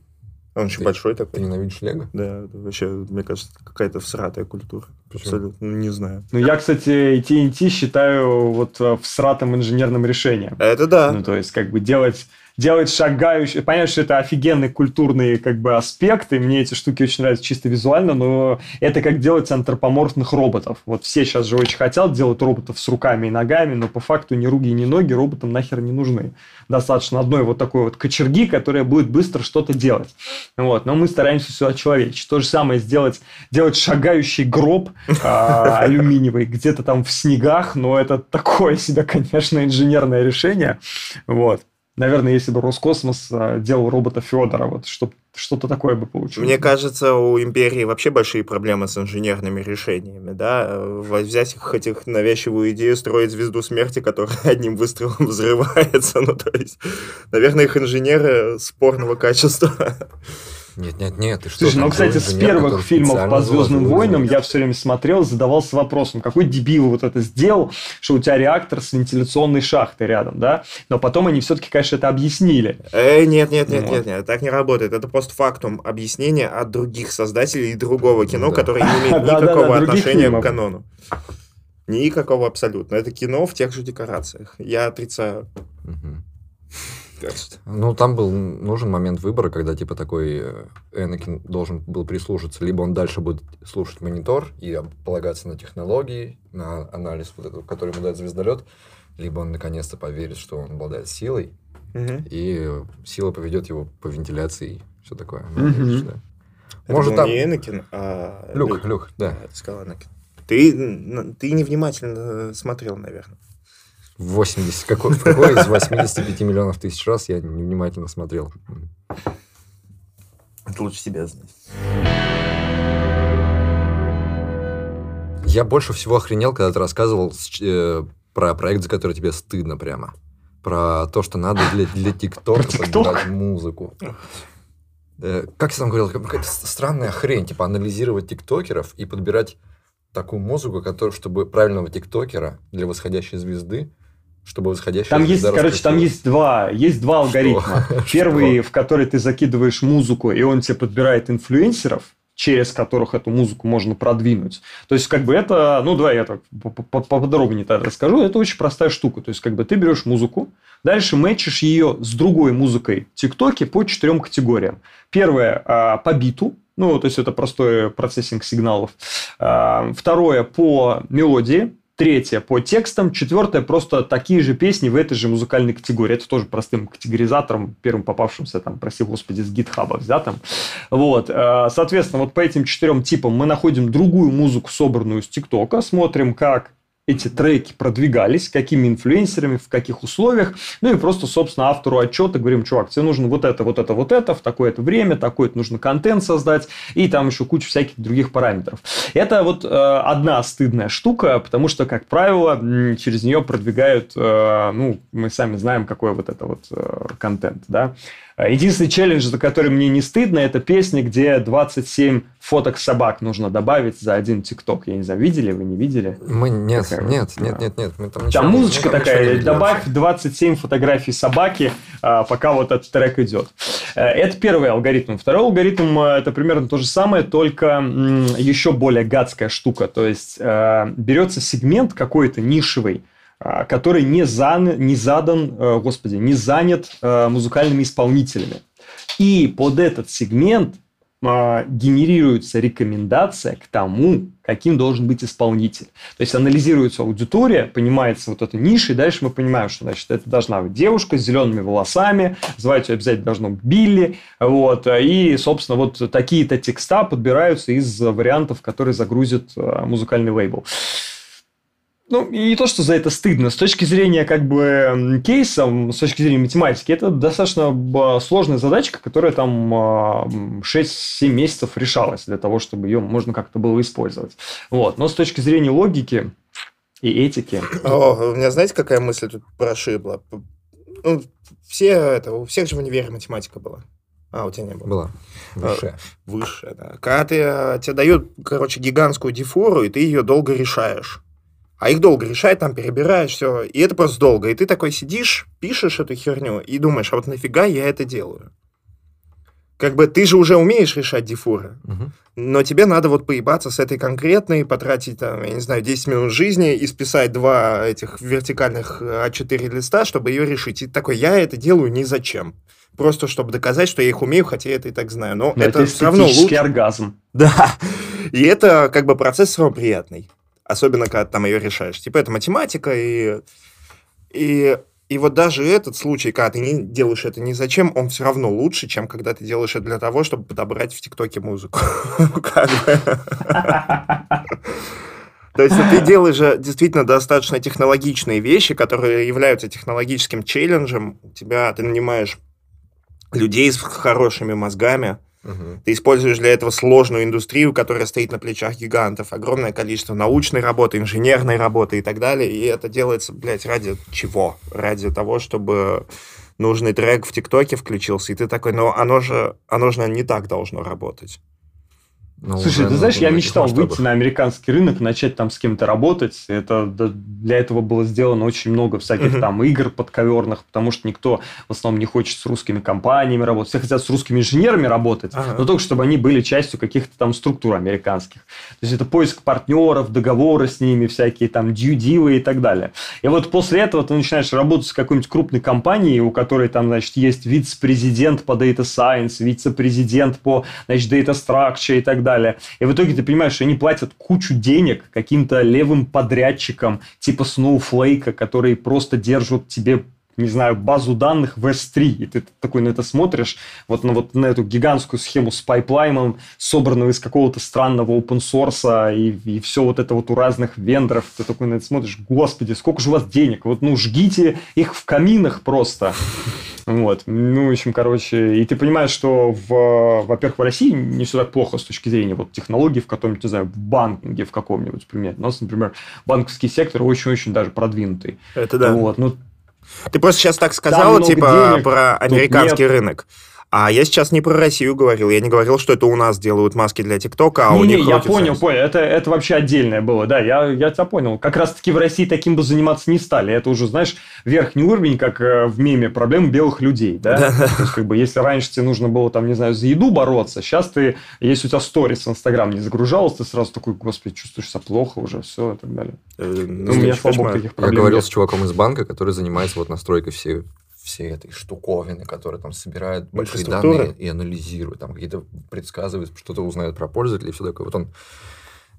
Он очень ты, большой такой. Ты ненавидишь Лего? Да, вообще, мне кажется, какая-то всратая культура. Почему? Абсолютно, не знаю. Ну, я, кстати, TNT считаю вот э, всратым инженерным решением. Это да. Ну, то есть, как бы делать делать шагающий... Понятно, что это офигенный культурный как бы аспект, и мне эти штуки очень нравятся чисто визуально, но это как делать антропоморфных роботов. Вот все сейчас же очень хотят делать роботов с руками и ногами, но по факту ни руки, ни ноги роботам нахер не нужны. Достаточно одной вот такой вот кочерги, которая будет быстро что-то делать. Вот. Но мы стараемся все очеловечить. То же самое сделать, делать шагающий гроб а, алюминиевый где-то там в снегах, но это такое себе, конечно, инженерное решение. Вот. Наверное, если бы Роскосмос э, делал робота Федора, вот чтобы что-то такое бы получилось. Мне кажется, у империи вообще большие проблемы с инженерными решениями, да, взять их, этих навязчивую идею строить звезду смерти, которая одним выстрелом взрывается, ну, то есть, наверное, их инженеры спорного качества. Нет, нет, нет. Ты что, Слушай, ну, кстати, с первых фильмов по Звездным войнам я все время смотрел, задавался вопросом, какой дебил вот это сделал, что у тебя реактор с вентиляционной шахтой рядом, да? Но потом они все-таки, конечно, это объяснили. Э, нет, нет, нет, вот. нет, нет, так не работает. Это постфактум объяснения от других создателей другого кино, да. которое не имеет никакого отношения к канону. Никакого абсолютно. Это кино в тех же декорациях. Я отрицаю. Угу кажется. Ну, там был нужен момент выбора, когда, типа, такой э, Энакин должен был прислушаться. Либо он дальше будет слушать монитор и полагаться на технологии, на анализ, вот этот, который ему дает звездолет, либо он наконец-то поверит, что он обладает силой, угу. и сила поведет его по вентиляции и все такое. Угу. Да. Это Может, был там... не Энакин, а Люк. Люк, Люк да. Ты сказал Энакин. Ты, ты невнимательно смотрел, наверное. 80, какой, какой из 85 миллионов тысяч раз я невнимательно смотрел. Это лучше себя знать. Я больше всего охренел, когда ты рассказывал э, про проект, за который тебе стыдно прямо. Про то, что надо для, для ТикТока подбирать музыку. Э, как я там говорил, какая-то странная хрень, типа анализировать тиктокеров и подбирать такую музыку, которую, чтобы правильного тиктокера для восходящей звезды чтобы восходящая Там есть, короче, там есть два, есть два алгоритма. Первый, в который ты закидываешь музыку, и он тебе подбирает инфлюенсеров, через которых эту музыку можно продвинуть. То есть, как бы это, ну, давай я так поподробнее тогда расскажу, это очень простая штука. То есть, как бы ты берешь музыку, дальше мэчишь ее с другой музыкой в ТикТоке по четырем категориям. Первое а, по биту, ну, то есть, это простой процессинг сигналов. А, второе по мелодии, Третье по текстам. Четвертое просто такие же песни в этой же музыкальной категории. Это тоже простым категоризатором, первым попавшимся, там, прости господи, с гитхаба взятым. Вот. Э, соответственно, вот по этим четырем типам мы находим другую музыку, собранную с ТикТока, смотрим, как эти треки продвигались, какими инфлюенсерами, в каких условиях. Ну и просто, собственно, автору отчета говорим, чувак, тебе нужно вот это, вот это, вот это, в такое-то время, такой-то нужно контент создать, и там еще куча всяких других параметров. Это вот э, одна стыдная штука, потому что, как правило, через нее продвигают, э, ну, мы сами знаем, какой вот это вот э, контент, да. А единственный челлендж, за который мне не стыдно, это песня, где 27 фоток собак нужно добавить за один ТикТок. Я не знаю, видели вы, не видели? Мы нет, такая нет, вот, нет, нет, нет. Мы там, там музычка мы такая, добавь 27 фотографий собаки, а, пока вот этот трек идет. Э, это первый алгоритм. Второй алгоритм э, это примерно то же самое, только еще более гадская штука. То есть э, берется сегмент какой-то нишевый, который не, зан, не задан, э, господи, не занят э, музыкальными исполнителями. И под этот сегмент а, генерируется рекомендация к тому, каким должен быть исполнитель. То есть анализируется аудитория, понимается вот эта ниша, и дальше мы понимаем, что значит, это должна быть девушка с зелеными волосами, звать ее обязательно должно быть Билли, вот, и, собственно, вот такие-то текста подбираются из вариантов, которые загрузит э, музыкальный лейбл. Ну, и не то, что за это стыдно. С точки зрения как бы кейса, с точки зрения математики, это достаточно а, сложная задачка, которая там 6-7 а, месяцев решалась для того, чтобы ее можно как-то было использовать. Вот. Но с точки зрения логики и этики... О, у меня знаете, какая мысль тут прошибла? Ну, все это, у всех же в универе математика была. А, у тебя не было? Была. Высшая. Высшая, да. Когда ты, а, тебе дают, короче, гигантскую дифуру, и ты ее долго решаешь. А их долго решать, там перебираешь, все. И это просто долго. И ты такой сидишь, пишешь эту херню и думаешь, а вот нафига я это делаю? как бы ты же уже умеешь решать дифуры, угу. но тебе надо вот поебаться с этой конкретной, потратить, там, я не знаю, 10 минут жизни и списать два этих вертикальных А4 листа, чтобы ее решить. И такой, я это делаю ни зачем. Просто чтобы доказать, что я их умею, хотя я это и так знаю. Но, но это, это все равно лучше. оргазм. Да. И это как бы процесс все равно приятный. Особенно, когда там ее решаешь. Типа это математика и... И и вот даже этот случай, когда ты не делаешь это ни зачем, он все равно лучше, чем когда ты делаешь это для того, чтобы подобрать в ТикТоке музыку. То есть ты делаешь же действительно достаточно технологичные вещи, которые являются технологическим челленджем. У тебя ты нанимаешь людей с хорошими мозгами, Ты используешь для этого сложную индустрию, которая стоит на плечах гигантов, огромное количество научной работы, инженерной работы и так далее. И это делается, блядь, ради чего? Ради того, чтобы нужный трек в ТикТоке включился, и ты такой, ну оно же, оно же не так должно работать. Ну, Слушай, ты знаешь, я мечтал масштабах. выйти на американский рынок, начать там с кем-то работать. Это для этого было сделано очень много всяких uh-huh. там игр подковерных, потому что никто в основном не хочет с русскими компаниями работать. Все хотят с русскими инженерами работать, uh-huh. но только чтобы они были частью каких-то там структур американских. То есть это поиск партнеров, договоры с ними, всякие там дью-дилы и так далее. И вот после этого ты начинаешь работать с какой-нибудь крупной компанией, у которой там, значит, есть вице-президент по Data Science, вице-президент по, значит, Data Structure и так далее далее. И в итоге ты понимаешь, что они платят кучу денег каким-то левым подрядчикам, типа Snowflake, которые просто держат тебе не знаю, базу данных в S3, и ты такой на это смотришь, вот на, вот на эту гигантскую схему с пайплайном, собранную из какого-то странного open source, и, и все вот это вот у разных вендоров, ты такой на это смотришь, господи, сколько же у вас денег, вот ну жгите их в каминах просто. Вот. Ну, в общем, короче, и ты понимаешь, что, в, во-первых, в России не все так плохо с точки зрения вот, технологий в каком-нибудь, не знаю, в банкинге в каком-нибудь, например. У нас, например, банковский сектор очень-очень даже продвинутый. Это да. Вот. Ну, ты просто сейчас так сказал, типа, денег, про американский рынок. А я сейчас не про Россию говорил, я не говорил, что это у нас делают маски для ТикТока, а не, у них... Не, я понял, понял, это, это вообще отдельное было, да, я, я тебя понял. Как раз-таки в России таким бы заниматься не стали, это уже, знаешь, верхний уровень, как э, в меме, проблем белых людей, да? да. То есть, как бы, если раньше тебе нужно было, там, не знаю, за еду бороться, сейчас ты, если у тебя сторис в Инстаграм не загружалось, ты сразу такой, господи, чувствуешь себя плохо уже, все и так далее. Э, ну, у меня, слава богу, таких проблем Я говорил с чуваком из банка, который занимается вот настройкой всей все этой штуковины, которые там собирают большие данные и анализируют, там какие-то предсказывают, что-то узнают про пользователей и все такое. Вот он,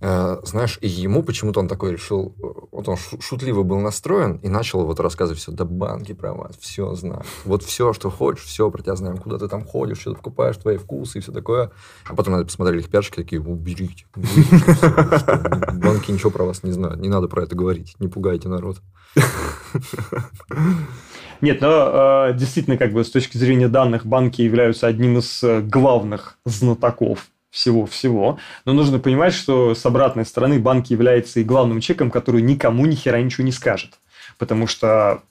э, знаешь, и ему почему-то он такой решил, вот он шутливо был настроен и начал вот рассказывать все, да банки про вас, все знают. Вот все, что хочешь, все про тебя знаем, куда ты там ходишь, что ты покупаешь, твои вкусы и все такое. А потом надо посмотрели их пиарщики такие, уберите, банки ничего про вас не знают, не надо про это говорить, не пугайте народ. Нет, но э, действительно, как бы с точки зрения данных, банки являются одним из э, главных знатоков всего-всего. Но нужно понимать, что с обратной стороны банк является и главным чеком, который никому ни хера ничего не скажет. Потому что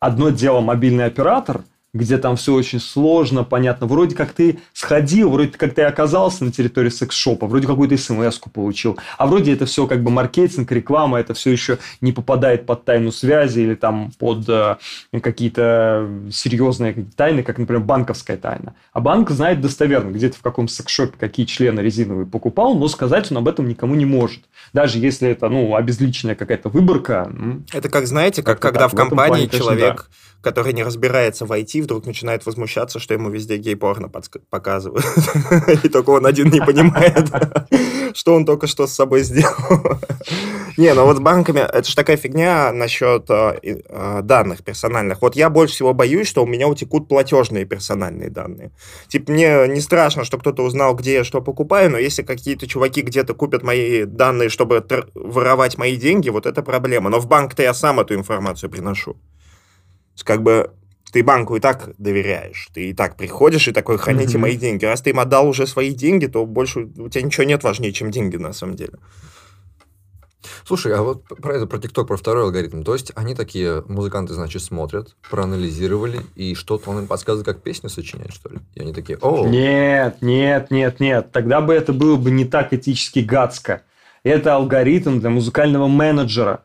одно дело мобильный оператор – где там все очень сложно, понятно. Вроде как ты сходил, вроде как ты оказался на территории секс-шопа, вроде какую-то смс-ку получил, а вроде это все как бы маркетинг, реклама, это все еще не попадает под тайну связи или там под э, какие-то серьезные тайны, как, например, банковская тайна. А банк знает достоверно, где-то в каком секс-шопе какие члены резиновые покупал, но сказать он об этом никому не может. Даже если это, ну, обезличенная какая-то выборка. Это как, знаете, как, как когда в компании плане, человек... Конечно, да который не разбирается в IT, вдруг начинает возмущаться, что ему везде гей-порно показывают. И только он один не понимает, что он только что с собой сделал. Не, ну вот с банками, это же такая фигня насчет э, э, данных персональных. Вот я больше всего боюсь, что у меня утекут платежные персональные данные. Типа мне не страшно, что кто-то узнал, где я что покупаю, но если какие-то чуваки где-то купят мои данные, чтобы воровать мои деньги, вот это проблема. Но в банк-то я сам эту информацию приношу как бы ты банку и так доверяешь, ты и так приходишь и такой, храните mm-hmm. мои деньги. Раз ты им отдал уже свои деньги, то больше у тебя ничего нет важнее, чем деньги на самом деле. Слушай, а вот про это, про ТикТок, про второй алгоритм. То есть, они такие, музыканты, значит, смотрят, проанализировали, и что-то он им подсказывает, как песню сочинять, что ли? И они такие, о Нет, нет, нет, нет. Тогда бы это было бы не так этически гадско. Это алгоритм для музыкального менеджера,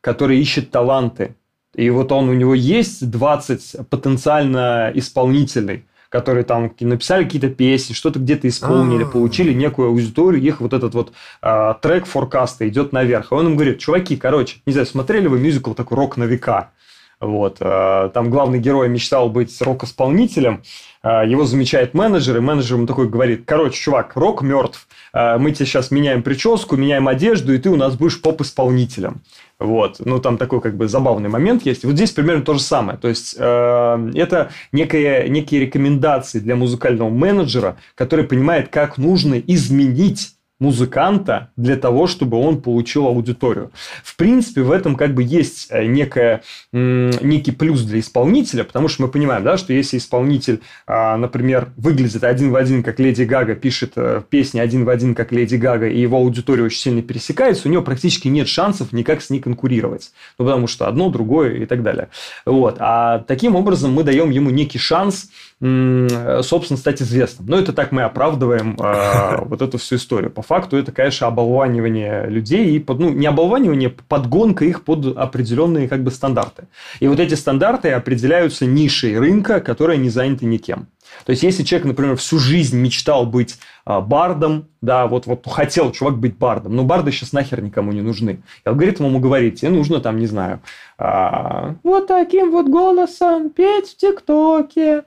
который ищет таланты. И вот он, у него есть 20 потенциально исполнителей, которые там написали какие-то песни, что-то где-то исполнили, А-а-а. получили некую аудиторию, их вот этот вот а, трек форкаста идет наверх. И он им говорит, чуваки, короче, не знаю, смотрели вы мюзикл такой «Рок на века»? Вот. А, там главный герой мечтал быть рок-исполнителем, а, его замечает менеджер, и менеджер ему такой говорит, короче, чувак, рок мертв, мы тебе сейчас меняем прическу, меняем одежду, и ты у нас будешь поп-исполнителем. Вот. Ну, там такой как бы забавный момент есть. Вот здесь примерно то же самое. То есть, э, это некие, некие рекомендации для музыкального менеджера, который понимает, как нужно изменить музыканта для того, чтобы он получил аудиторию. В принципе, в этом как бы есть э, некая, некий плюс для исполнителя, потому что мы понимаем, да, что если исполнитель, а, например, выглядит один в один, как Леди Гага, пишет э, песни один в один, как Леди Гага, и его аудитория очень сильно пересекается, у него практически нет шансов никак с ней конкурировать. Ну, потому что одно, другое и так далее. Вот. А таким образом мы даем ему некий шанс собственно, стать известным. Но это так мы оправдываем э, вот эту всю историю. По факту это, конечно, оболванивание людей и под, ну, не оболванивание, подгонка их под определенные как бы стандарты. И вот эти стандарты определяются нишей рынка, которая не занята никем. То есть, если человек, например, всю жизнь мечтал быть а, бардом, да, вот, вот хотел чувак быть бардом, но барды сейчас нахер никому не нужны. И алгоритм ему говорит, тебе нужно там, не знаю, а, вот таким вот голосом петь в ТикТоке,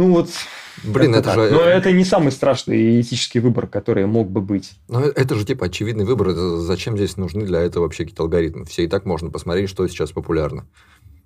ну вот. Блин, это, это же. Но это не самый страшный этический выбор, который мог бы быть. Но это же типа очевидный выбор. Зачем здесь нужны для этого вообще какие-то алгоритмы? Все и так можно посмотреть, что сейчас популярно.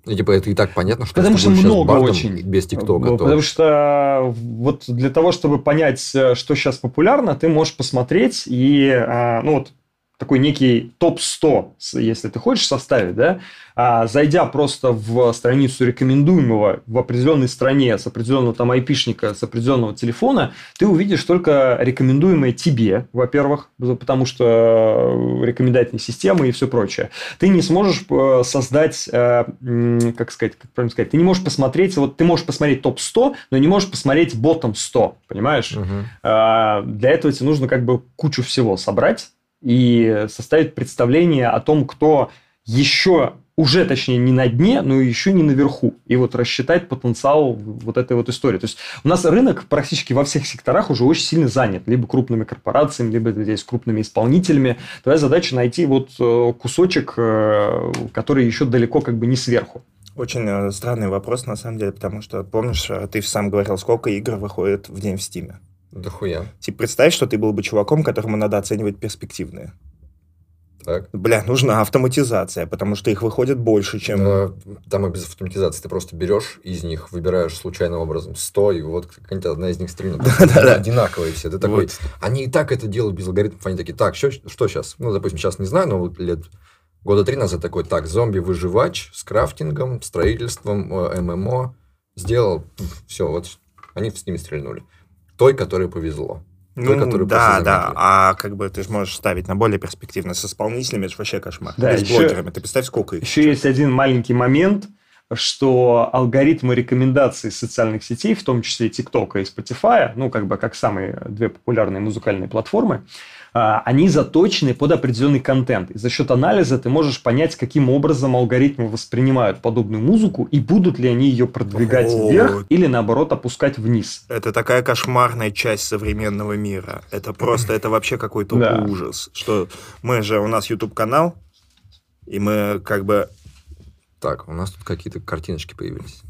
И, типа, это и так понятно, что Потому что много очень. Без ТикТока. Потому то... что вот для того, чтобы понять, что сейчас популярно, ты можешь посмотреть и, а, ну вот, такой некий топ-100, если ты хочешь составить, да, а, зайдя просто в страницу рекомендуемого в определенной стране с определенного там айпишника, с определенного телефона, ты увидишь только рекомендуемое тебе, во-первых, потому что рекомендательные системы и все прочее. Ты не сможешь э, создать, э, как сказать, как правильно сказать, ты не можешь посмотреть, вот ты можешь посмотреть топ-100, но не можешь посмотреть ботом 100, понимаешь? Угу. Для этого тебе нужно как бы кучу всего собрать, и составить представление о том, кто еще уже, точнее, не на дне, но еще не наверху. И вот рассчитать потенциал вот этой вот истории. То есть, у нас рынок практически во всех секторах уже очень сильно занят. Либо крупными корпорациями, либо здесь крупными исполнителями. Твоя задача найти вот э, кусочек, э, который еще далеко как бы не сверху. Очень э, странный вопрос, на самом деле, потому что, помнишь, ты сам говорил, сколько игр выходит в день в Стиме? Да хуя. Типа, представь, что ты был бы чуваком, которому надо оценивать перспективные. Так. Бля, нужна автоматизация, потому что их выходит больше, чем... Да, там и без автоматизации. Ты просто берешь из них, выбираешь случайным образом 100, и вот какая-нибудь одна из них стрельнет. Одинаковые все. Ты такой... Они и так это делают без алгоритмов. Они такие, так, что, что сейчас? Ну, допустим, сейчас не знаю, но вот лет года три назад такой, так, зомби-выживач с крафтингом, строительством, э, ММО. Сделал, все, вот они с ними стрельнули той, которой повезло. Ну, той, которую да, да. А как бы ты же можешь ставить на более перспективно с исполнителями, это же вообще кошмар. Да, с еще, блогерами. Ты представь, сколько их. Еще есть один маленький момент, что алгоритмы рекомендаций социальных сетей, в том числе TikTok и Spotify, ну, как бы как самые две популярные музыкальные платформы, они заточены под определенный контент. И за счет анализа ты можешь понять, каким образом алгоритмы воспринимают подобную музыку и будут ли они ее продвигать О, вверх или наоборот опускать вниз. Это такая кошмарная часть современного мира. Это просто, это вообще какой-то да. ужас. Что мы же, у нас YouTube канал, и мы как бы... Так, у нас тут какие-то картиночки появились.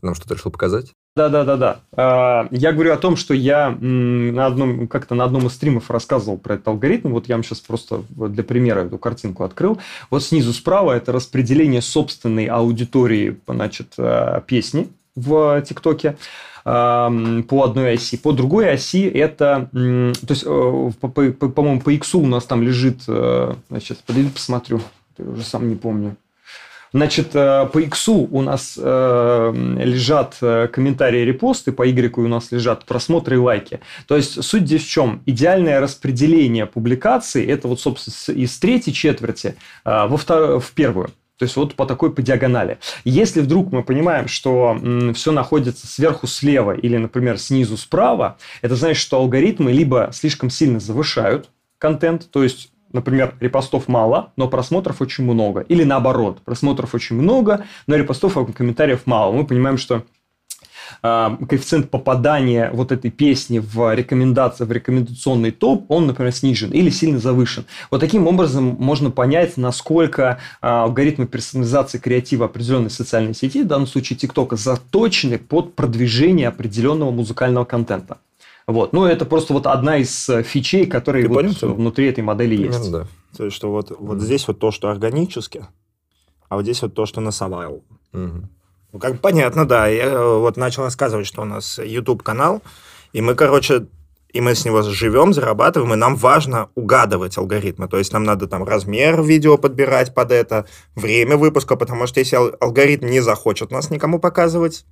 Ты нам что-то решил показать? Да, да, да, да. Я говорю о том, что я на одном, как-то на одном из стримов рассказывал про этот алгоритм. Вот я вам сейчас просто для примера эту картинку открыл. Вот снизу справа это распределение собственной аудитории, значит, а, песни в ТикТоке а, по одной оси. По другой оси это, то есть, э, по-моему, по X у нас там лежит, э, значит, подойду посмотрю, я уже сам не помню. Значит, э, по X у нас э, лежат э, комментарии, репосты, по Y у нас лежат просмотры и лайки. То есть, суть здесь в чем? Идеальное распределение публикаций – это вот, собственно, из третьей четверти во втор... в первую. То есть вот по такой по диагонали. Если вдруг мы понимаем, что все находится сверху слева или, например, снизу справа, это значит, что алгоритмы либо слишком сильно завышают контент, то есть например, репостов мало, но просмотров очень много. Или наоборот, просмотров очень много, но репостов и комментариев мало. Мы понимаем, что э, коэффициент попадания вот этой песни в рекомендации, в рекомендационный топ, он, например, снижен или сильно завышен. Вот таким образом можно понять, насколько э, алгоритмы персонализации креатива определенной социальной сети, в данном случае ТикТока, заточены под продвижение определенного музыкального контента. Вот. Ну, это просто вот одна из э, фичей, которые вот понял, внутри этой модели Примерно, есть. Да. То есть, что вот, вот здесь вот то, что органически, а вот здесь вот то, что насовал. Угу. Ну, как понятно, да. Я э, вот начал рассказывать, что у нас YouTube-канал, и мы, короче, и мы с него живем, зарабатываем, и нам важно угадывать алгоритмы. То есть нам надо там размер видео подбирать под это, время выпуска, потому что если алгоритм не захочет нас никому показывать,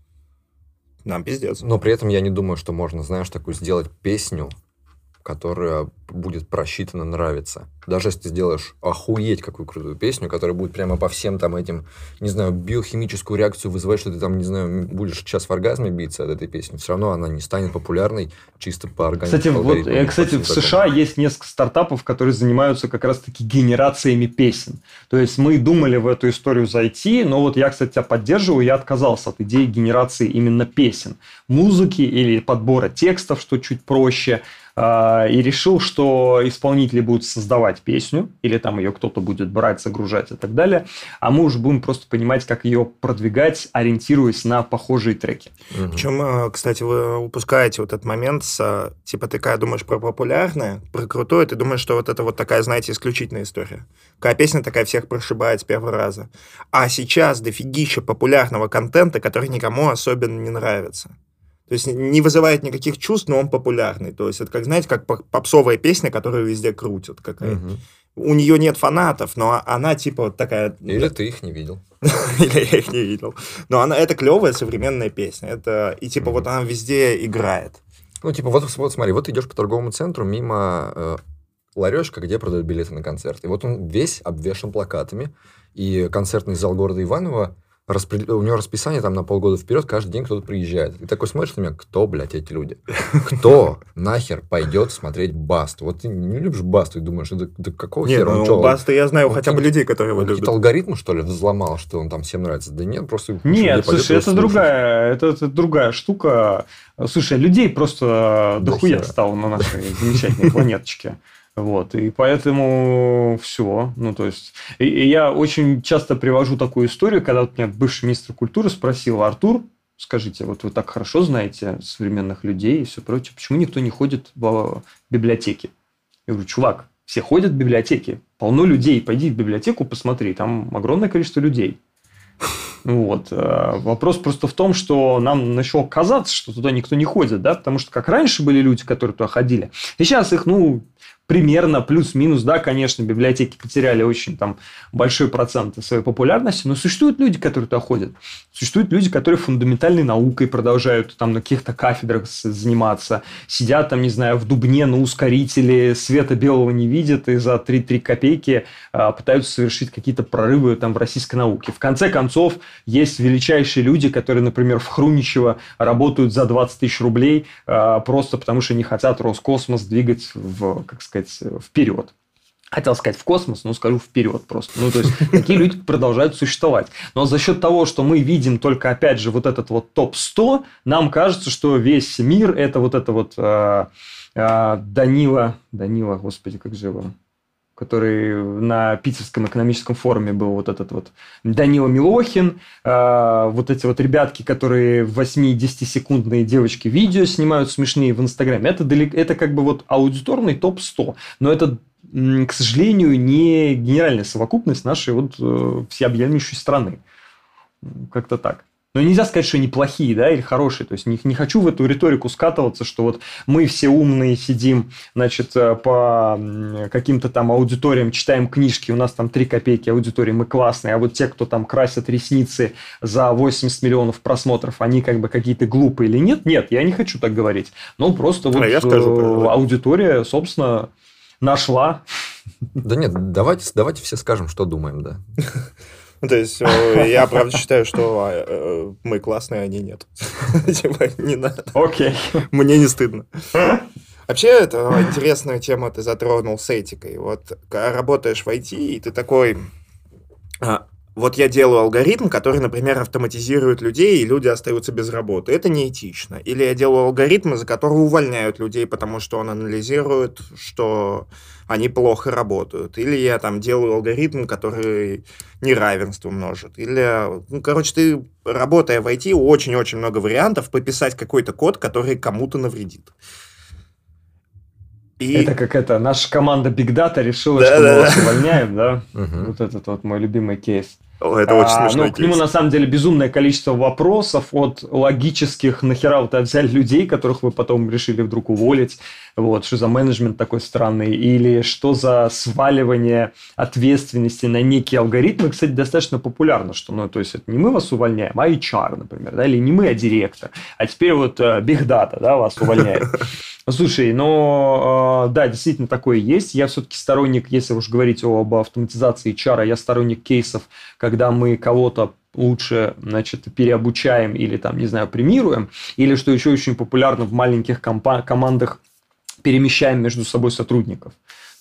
нам пиздец. Но при этом я не думаю, что можно, знаешь, такую сделать песню, которая будет просчитана нравиться. Даже если ты сделаешь охуеть какую крутую песню, которая будет прямо по всем там этим, не знаю, биохимическую реакцию вызывать, что ты там, не знаю, будешь сейчас в оргазме биться от этой песни, все равно она не станет популярной чисто по организму. Кстати, вот, э, кстати, в США есть несколько стартапов, которые занимаются как раз-таки генерациями песен. То есть мы думали в эту историю зайти, но вот я, кстати, тебя поддерживаю, я отказался от идеи генерации именно песен. Музыки или подбора текстов, что чуть проще – и решил, что исполнители будут создавать песню, или там ее кто-то будет брать, загружать и так далее, а мы уже будем просто понимать, как ее продвигать, ориентируясь на похожие треки. Угу. Причем, а, кстати, вы упускаете вот этот момент, с, а, типа, ты когда думаешь про популярное, про крутое, ты думаешь, что вот это вот такая, знаете, исключительная история. Какая песня такая всех прошибает с первого раза. А сейчас дофигища популярного контента, который никому особенно не нравится. То есть не вызывает никаких чувств, но он популярный. То есть это, как, знаете, как попсовая песня, которую везде крутят. Какая. Угу. У нее нет фанатов, но она типа вот такая... Или ты их не видел. Или я их не видел. Но она, это клевая современная песня. Это, и типа вот она везде играет. Ну, типа, вот, вот смотри, вот идешь по торговому центру мимо э, ларечка, где продают билеты на концерт. И вот он весь обвешен плакатами. И концертный зал города Иваново распред... у него расписание там на полгода вперед, каждый день кто-то приезжает. И такой смотришь на меня, кто, блядь, эти люди? Кто нахер пойдет смотреть Басту? Вот ты не любишь Басту и думаешь, да, да какого нет, хера? Ну, Баста я знаю хотя бы людей, которые его любят. Какие-то алгоритмы, что ли, взломал, что он там всем нравится? Да нет, просто... Нет, слушай, это другая, это, это другая штука. Слушай, людей просто дохуя стало на нашей замечательной планеточке. Вот, и поэтому все. Ну, то есть, и, и я очень часто привожу такую историю, когда вот меня бывший министр культуры спросил, Артур, скажите, вот вы так хорошо знаете современных людей и все прочее, почему никто не ходит в библиотеки? Я говорю, чувак, все ходят в библиотеки, полно людей, пойди в библиотеку, посмотри, там огромное количество людей. Вот. Э, вопрос просто в том, что нам начало казаться, что туда никто не ходит, да, потому что как раньше были люди, которые туда ходили, и сейчас их, ну, примерно плюс-минус, да, конечно, библиотеки потеряли очень там большой процент своей популярности, но существуют люди, которые туда ходят. Существуют люди, которые фундаментальной наукой продолжают там на каких-то кафедрах заниматься, сидят там, не знаю, в Дубне на ускорителе, света белого не видят и за 3-3 копейки а, пытаются совершить какие-то прорывы там в российской науке. В конце концов, есть величайшие люди, которые, например, в Хруничево работают за 20 тысяч рублей а, просто потому, что не хотят Роскосмос двигать в, как сказать, сказать, вперед. Хотел сказать в космос, но скажу вперед просто. Ну, то есть, такие люди продолжают существовать. Но за счет того, что мы видим только, опять же, вот этот вот топ-100, нам кажется, что весь мир – это вот это вот э, э, Данила, Данила, господи, как же его, который на Питерском экономическом форуме был вот этот вот Данила Милохин, э, вот эти вот ребятки, которые 8-10 секундные девочки видео снимают смешные в Инстаграме. Это, далеко, это как бы вот аудиторный топ-100. Но это, к сожалению, не генеральная совокупность нашей вот э, всеобъемлющей страны. Как-то так. Но нельзя сказать, что они плохие, да, или хорошие. То есть не, не хочу в эту риторику скатываться, что вот мы все умные сидим, значит, э, по каким-то там аудиториям читаем книжки, у нас там 3 копейки аудитории, мы классные, а вот те, кто там красят ресницы за 80 миллионов просмотров, они как бы какие-то глупые или нет? Нет, я не хочу так говорить. Но просто вот а я скажу, э, аудитория, собственно, нашла. Да нет, давайте, давайте все скажем, что думаем, да. Ну, то есть э, я правда считаю, что а, э, мы классные, а они нет. Типа, не надо. Окей. Мне не стыдно. Вообще, это интересная тема ты затронул с этикой. Вот, работаешь в IT, и ты такой... Вот я делаю алгоритм, который, например, автоматизирует людей, и люди остаются без работы. Это неэтично. Или я делаю алгоритм, за который увольняют людей, потому что он анализирует, что они плохо работают. Или я там делаю алгоритм, который неравенство множит. Или, ну, короче, ты, работая в IT, очень-очень много вариантов пописать какой-то код, который кому-то навредит. И... Это как это, наша команда Big Data решила, да, что да, мы вас увольняем, да? Вот этот вот мой любимый кейс. Это очень а, смешно. Ну, к нему на самом деле безумное количество вопросов от логических, нахера вы взяли людей, которых вы потом решили вдруг уволить, вот, что за менеджмент такой странный, или что за сваливание ответственности на некие алгоритмы, кстати, достаточно популярно, что, ну, то есть, это не мы вас увольняем, а HR, например, да, или не мы, а директор, а теперь вот uh, Big Data, да, вас увольняет. Слушай, но э, да, действительно такое есть. Я все-таки сторонник, если уж говорить об автоматизации HR, я сторонник кейсов, когда мы кого-то лучше, значит, переобучаем или там, не знаю, премируем, или, что еще очень популярно в маленьких компа- командах, перемещаем между собой сотрудников.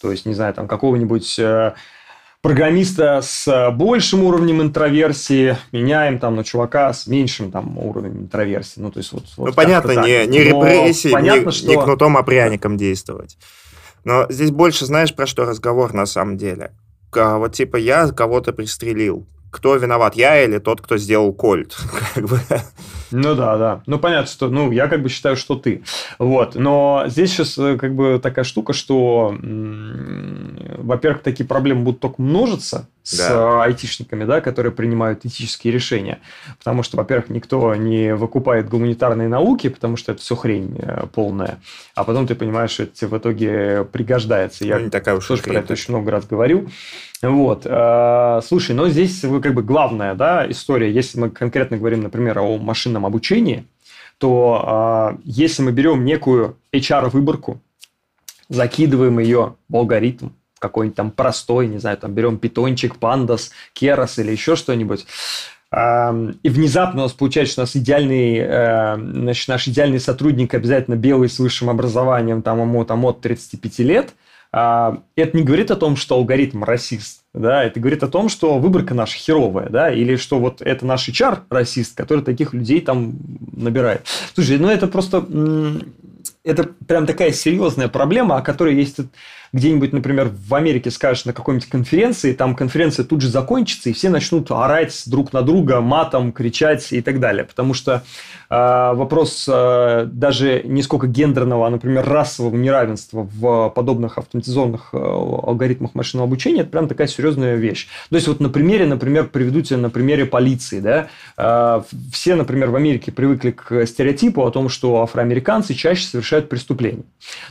То есть, не знаю, там какого-нибудь э, программиста с большим уровнем интроверсии меняем там на чувака с меньшим там уровнем интроверсии. Ну, то есть, вот, вот ну, понятно, не, не репрессии, понятно, не, что... не кнутом, а пряником действовать. Но здесь больше знаешь, про что разговор на самом деле? Вот типа я кого-то пристрелил кто виноват, я или тот, кто сделал кольт. Ну да, да. Ну понятно, что ну я как бы считаю, что ты. Вот. Но здесь сейчас э, как бы такая штука, что, во-первых, такие проблемы будут только множиться с да. айтишниками, да, которые принимают этические решения. Потому что, во-первых, никто не выкупает гуманитарные науки, потому что это все хрень э, полная. А потом ты понимаешь, что это тебе в итоге пригождается. Я ну, такая уж тоже хрень, про это очень много раз говорю. Вот. Э, слушай, но здесь как бы главная да, история, если мы конкретно говорим, например, о машинном обучении, то э, если мы берем некую HR-выборку, закидываем ее в алгоритм, какой-нибудь там простой, не знаю, там берем питончик, пандас, керос или еще что-нибудь, и внезапно у нас получается, что у нас идеальный, э, значит, наш идеальный сотрудник обязательно белый с высшим образованием, там ему там от 35 лет – а, это не говорит о том, что алгоритм расист, да, это говорит о том, что выборка наша херовая, да, или что вот это наш HR расист, который таких людей там набирает. Слушай, ну это просто, это прям такая серьезная проблема, о которой есть где-нибудь, например, в Америке скажешь на какой-нибудь конференции, там конференция тут же закончится, и все начнут орать друг на друга, матом, кричать и так далее. Потому что э, вопрос э, даже не сколько гендерного, а, например, расового неравенства в подобных автоматизованных э, алгоритмах машинного обучения, это прям такая серьезная вещь. То есть, вот на примере, например, приведу тебе на примере полиции. Да? Э, все, например, в Америке привыкли к стереотипу о том, что афроамериканцы чаще совершают преступления.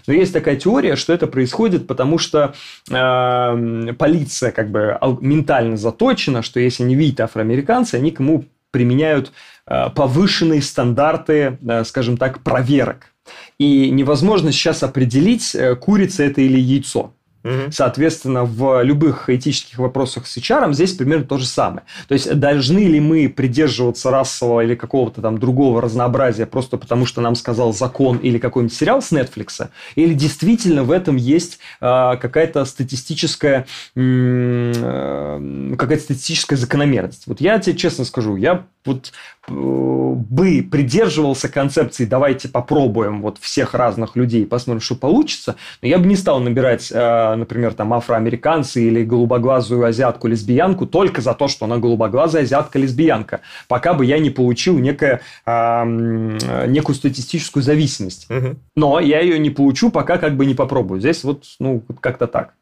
Но есть такая теория, что это происходит потому что э, полиция как бы ментально заточена, что если они видят афроамериканцы, они кому применяют э, повышенные стандарты, э, скажем так, проверок. И невозможно сейчас определить, э, курица это или яйцо. Соответственно, в любых этических вопросах с HR здесь примерно то же самое. То есть, должны ли мы придерживаться расового или какого-то там другого разнообразия просто потому, что нам сказал закон или какой-нибудь сериал с Netflix, или действительно в этом есть э, какая-то статистическая э, какая-то статистическая закономерность. Вот я тебе честно скажу, я вот э, бы придерживался концепции «давайте попробуем вот всех разных людей, посмотрим, что получится», но я бы не стал набирать, э, например, там афроамериканцы или голубоглазую азиатку-лесбиянку только за то, что она голубоглазая азиатка-лесбиянка, пока бы я не получил некое, некую статистическую зависимость. Угу. Но я ее не получу, пока как бы не попробую. Здесь вот, ну, как-то так.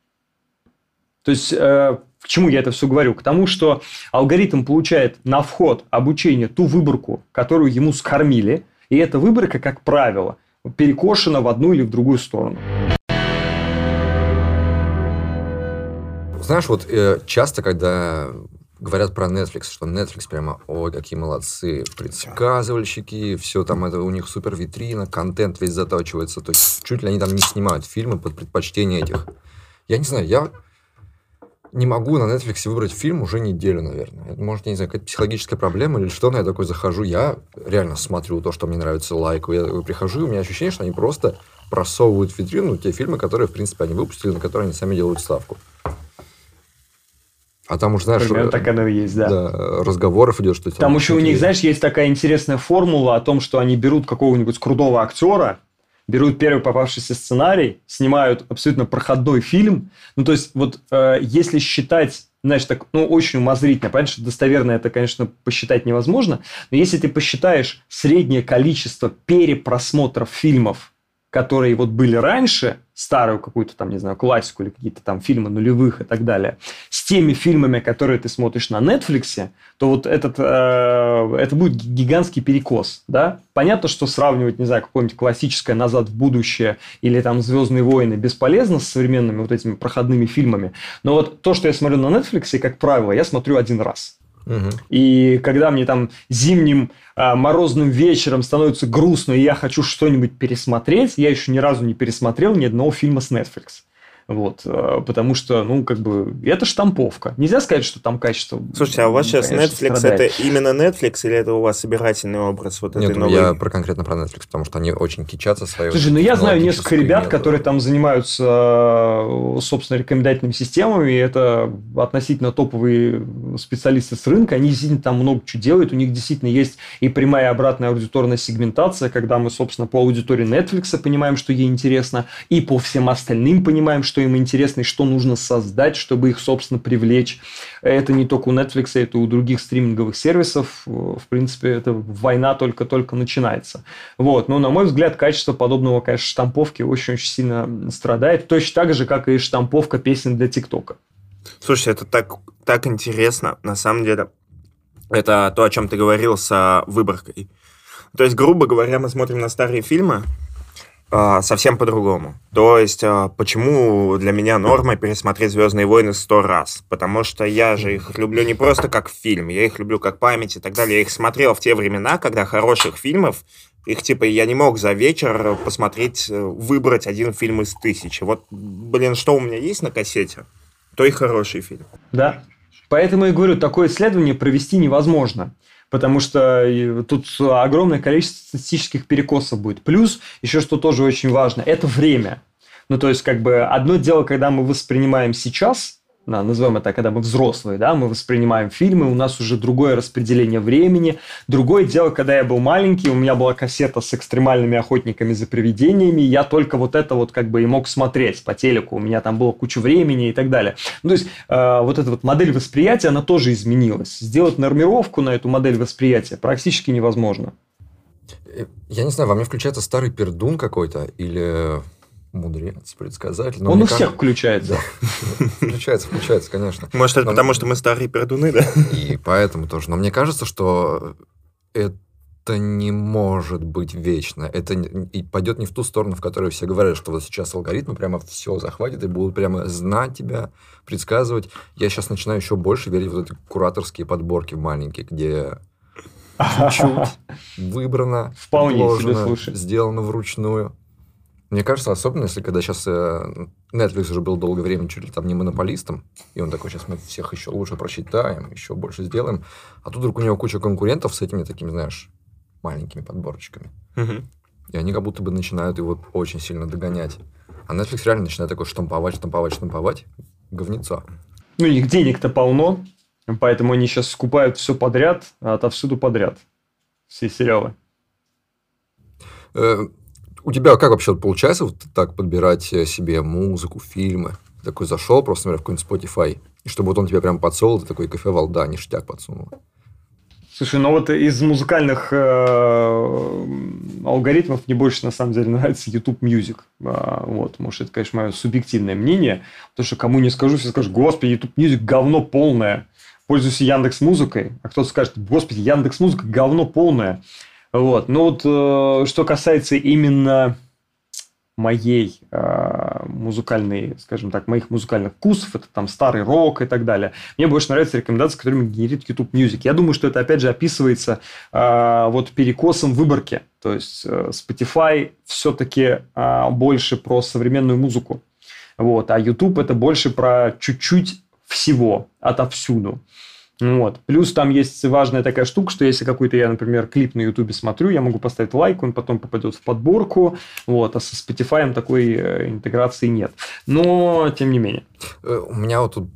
То есть э, к чему я это все говорю? К тому, что алгоритм получает на вход обучения ту выборку, которую ему скормили, и эта выборка, как правило, перекошена в одну или в другую сторону. Знаешь, вот э, часто, когда говорят про Netflix, что Netflix прямо, ой, какие молодцы, предсказывальщики, все там это у них супер витрина, контент весь затачивается, то есть чуть ли они там не снимают фильмы под предпочтение этих. Я не знаю, я не могу на Netflix выбрать фильм уже неделю, наверное. Это, может, я не знаю, какая-то психологическая проблема или что, но я такой захожу, я реально смотрю то, что мне нравится, лайкаю. Я прихожу, и у меня ощущение, что они просто просовывают в витрину те фильмы, которые, в принципе, они выпустили, на которые они сами делают ставку. А там уже, знаешь... Примерно так оно и есть, да. да разговоров идет, что... Там, там еще у них, знаешь, есть такая интересная формула о том, что они берут какого-нибудь крутого актера, берут первый попавшийся сценарий, снимают абсолютно проходной фильм. Ну, то есть, вот э, если считать, знаешь, так, ну, очень умозрительно, понятно, что достоверно это, конечно, посчитать невозможно, но если ты посчитаешь среднее количество перепросмотров фильмов которые вот были раньше, старую какую-то там, не знаю, классику или какие-то там фильмы нулевых и так далее, с теми фильмами, которые ты смотришь на Netflix, то вот этот, э, это будет гигантский перекос, да? Понятно, что сравнивать, не знаю, какое-нибудь классическое «Назад в будущее» или там «Звездные войны» бесполезно с современными вот этими проходными фильмами, но вот то, что я смотрю на Netflix, как правило, я смотрю один раз. И когда мне там зимним а, морозным вечером становится грустно, и я хочу что-нибудь пересмотреть, я еще ни разу не пересмотрел ни одного фильма с Netflix. Вот, э, потому что, ну, как бы, это штамповка. Нельзя сказать, что там качество. Слушайте, а у вас сейчас Netflix страдает. это именно Netflix или это у вас собирательный образ вот Нет, этой новой? я про конкретно про Netflix, потому что они очень кичатся своей. Слушай, ну я знаю несколько ребят, которые там занимаются, э, собственно, рекомендательными системами, и это относительно топовые специалисты с рынка, они действительно там много чего делают, у них действительно есть и прямая и обратная аудиторная сегментация, когда мы, собственно, по аудитории Netflix понимаем, что ей интересно, и по всем остальным понимаем, что что им интересно и что нужно создать, чтобы их, собственно, привлечь. Это не только у Netflix, это у других стриминговых сервисов. В принципе, это война только-только начинается. Вот. Но, на мой взгляд, качество подобного, конечно, штамповки очень-очень сильно страдает. Точно так же, как и штамповка песен для ТикТока. Слушай, это так, так интересно, на самом деле. Это то, о чем ты говорил с выборкой. То есть, грубо говоря, мы смотрим на старые фильмы, а, совсем по-другому. То есть, а, почему для меня норма пересмотреть «Звездные войны» сто раз? Потому что я же их люблю не просто как фильм, я их люблю как память и так далее. Я их смотрел в те времена, когда хороших фильмов, их типа я не мог за вечер посмотреть, э, выбрать один фильм из тысячи. Вот, блин, что у меня есть на кассете, то и хороший фильм. Да, Поэтому я говорю, такое исследование провести невозможно потому что тут огромное количество статистических перекосов будет. Плюс, еще что тоже очень важно, это время. Ну, то есть, как бы, одно дело, когда мы воспринимаем сейчас, да, назовем это, когда мы взрослые, да, мы воспринимаем фильмы, у нас уже другое распределение времени. Другое дело, когда я был маленький, у меня была кассета с экстремальными охотниками за привидениями, я только вот это вот как бы и мог смотреть по телеку, у меня там было куча времени и так далее. Ну, то есть, э, вот эта вот модель восприятия, она тоже изменилась. Сделать нормировку на эту модель восприятия практически невозможно. Я не знаю, во мне включается старый пердун какой-то или мудрец, предсказатель. Но Он у всех включается. Да. Включается, включается, конечно. Может, это но... потому, что мы старые пердуны, да? И поэтому тоже. Но мне кажется, что это не может быть вечно. Это и пойдет не в ту сторону, в которой все говорят, что вот сейчас алгоритмы прямо все захватят и будут прямо знать тебя, предсказывать. Я сейчас начинаю еще больше верить в эти кураторские подборки маленькие, где чуть-чуть выбрано, Вполне себе слушай. сделано вручную. Мне кажется, особенно если когда сейчас э, Netflix уже был долгое время чуть ли там не монополистом, и он такой, сейчас мы всех еще лучше просчитаем, еще больше сделаем, а тут вдруг у него куча конкурентов с этими такими, знаешь, маленькими подборчиками. Угу. И они как будто бы начинают его очень сильно догонять. А Netflix реально начинает такой штамповать, штамповать, штамповать. Говнецо. Ну, их денег-то полно, поэтому они сейчас скупают все подряд, а отовсюду подряд. Все сериалы. Э, у тебя как вообще получается вот так подбирать э, себе музыку, фильмы? Ты такой зашел просто, например, в какой-нибудь Spotify, и чтобы вот он тебе прям подсол, ты такой кофе да, ништяк подсунул. Слушай, ну вот из музыкальных э, алгоритмов мне больше на самом деле нравится YouTube Music. А, вот, может, это, конечно, мое субъективное мнение, потому что кому не скажу, все скажут, господи, YouTube Music говно полное. Пользуйся Яндекс Музыкой, а кто-то скажет, господи, Яндекс Музыка говно полное. Вот. Но вот э, что касается именно моей э, музыкальной, скажем так, моих музыкальных вкусов, это там старый рок и так далее. Мне больше нравятся рекомендации, которыми генерит YouTube Music. Я думаю, что это опять же описывается э, вот перекосом выборки. То есть э, Spotify все-таки э, больше про современную музыку. Вот, а YouTube это больше про чуть-чуть всего, отовсюду. Ну вот. Плюс там есть важная такая штука, что если какой-то я, например, клип на Ютубе смотрю, я могу поставить лайк, он потом попадет в подборку, вот, а со Spotify такой э, интеграции нет. Но, тем не менее. Э, у меня вот тут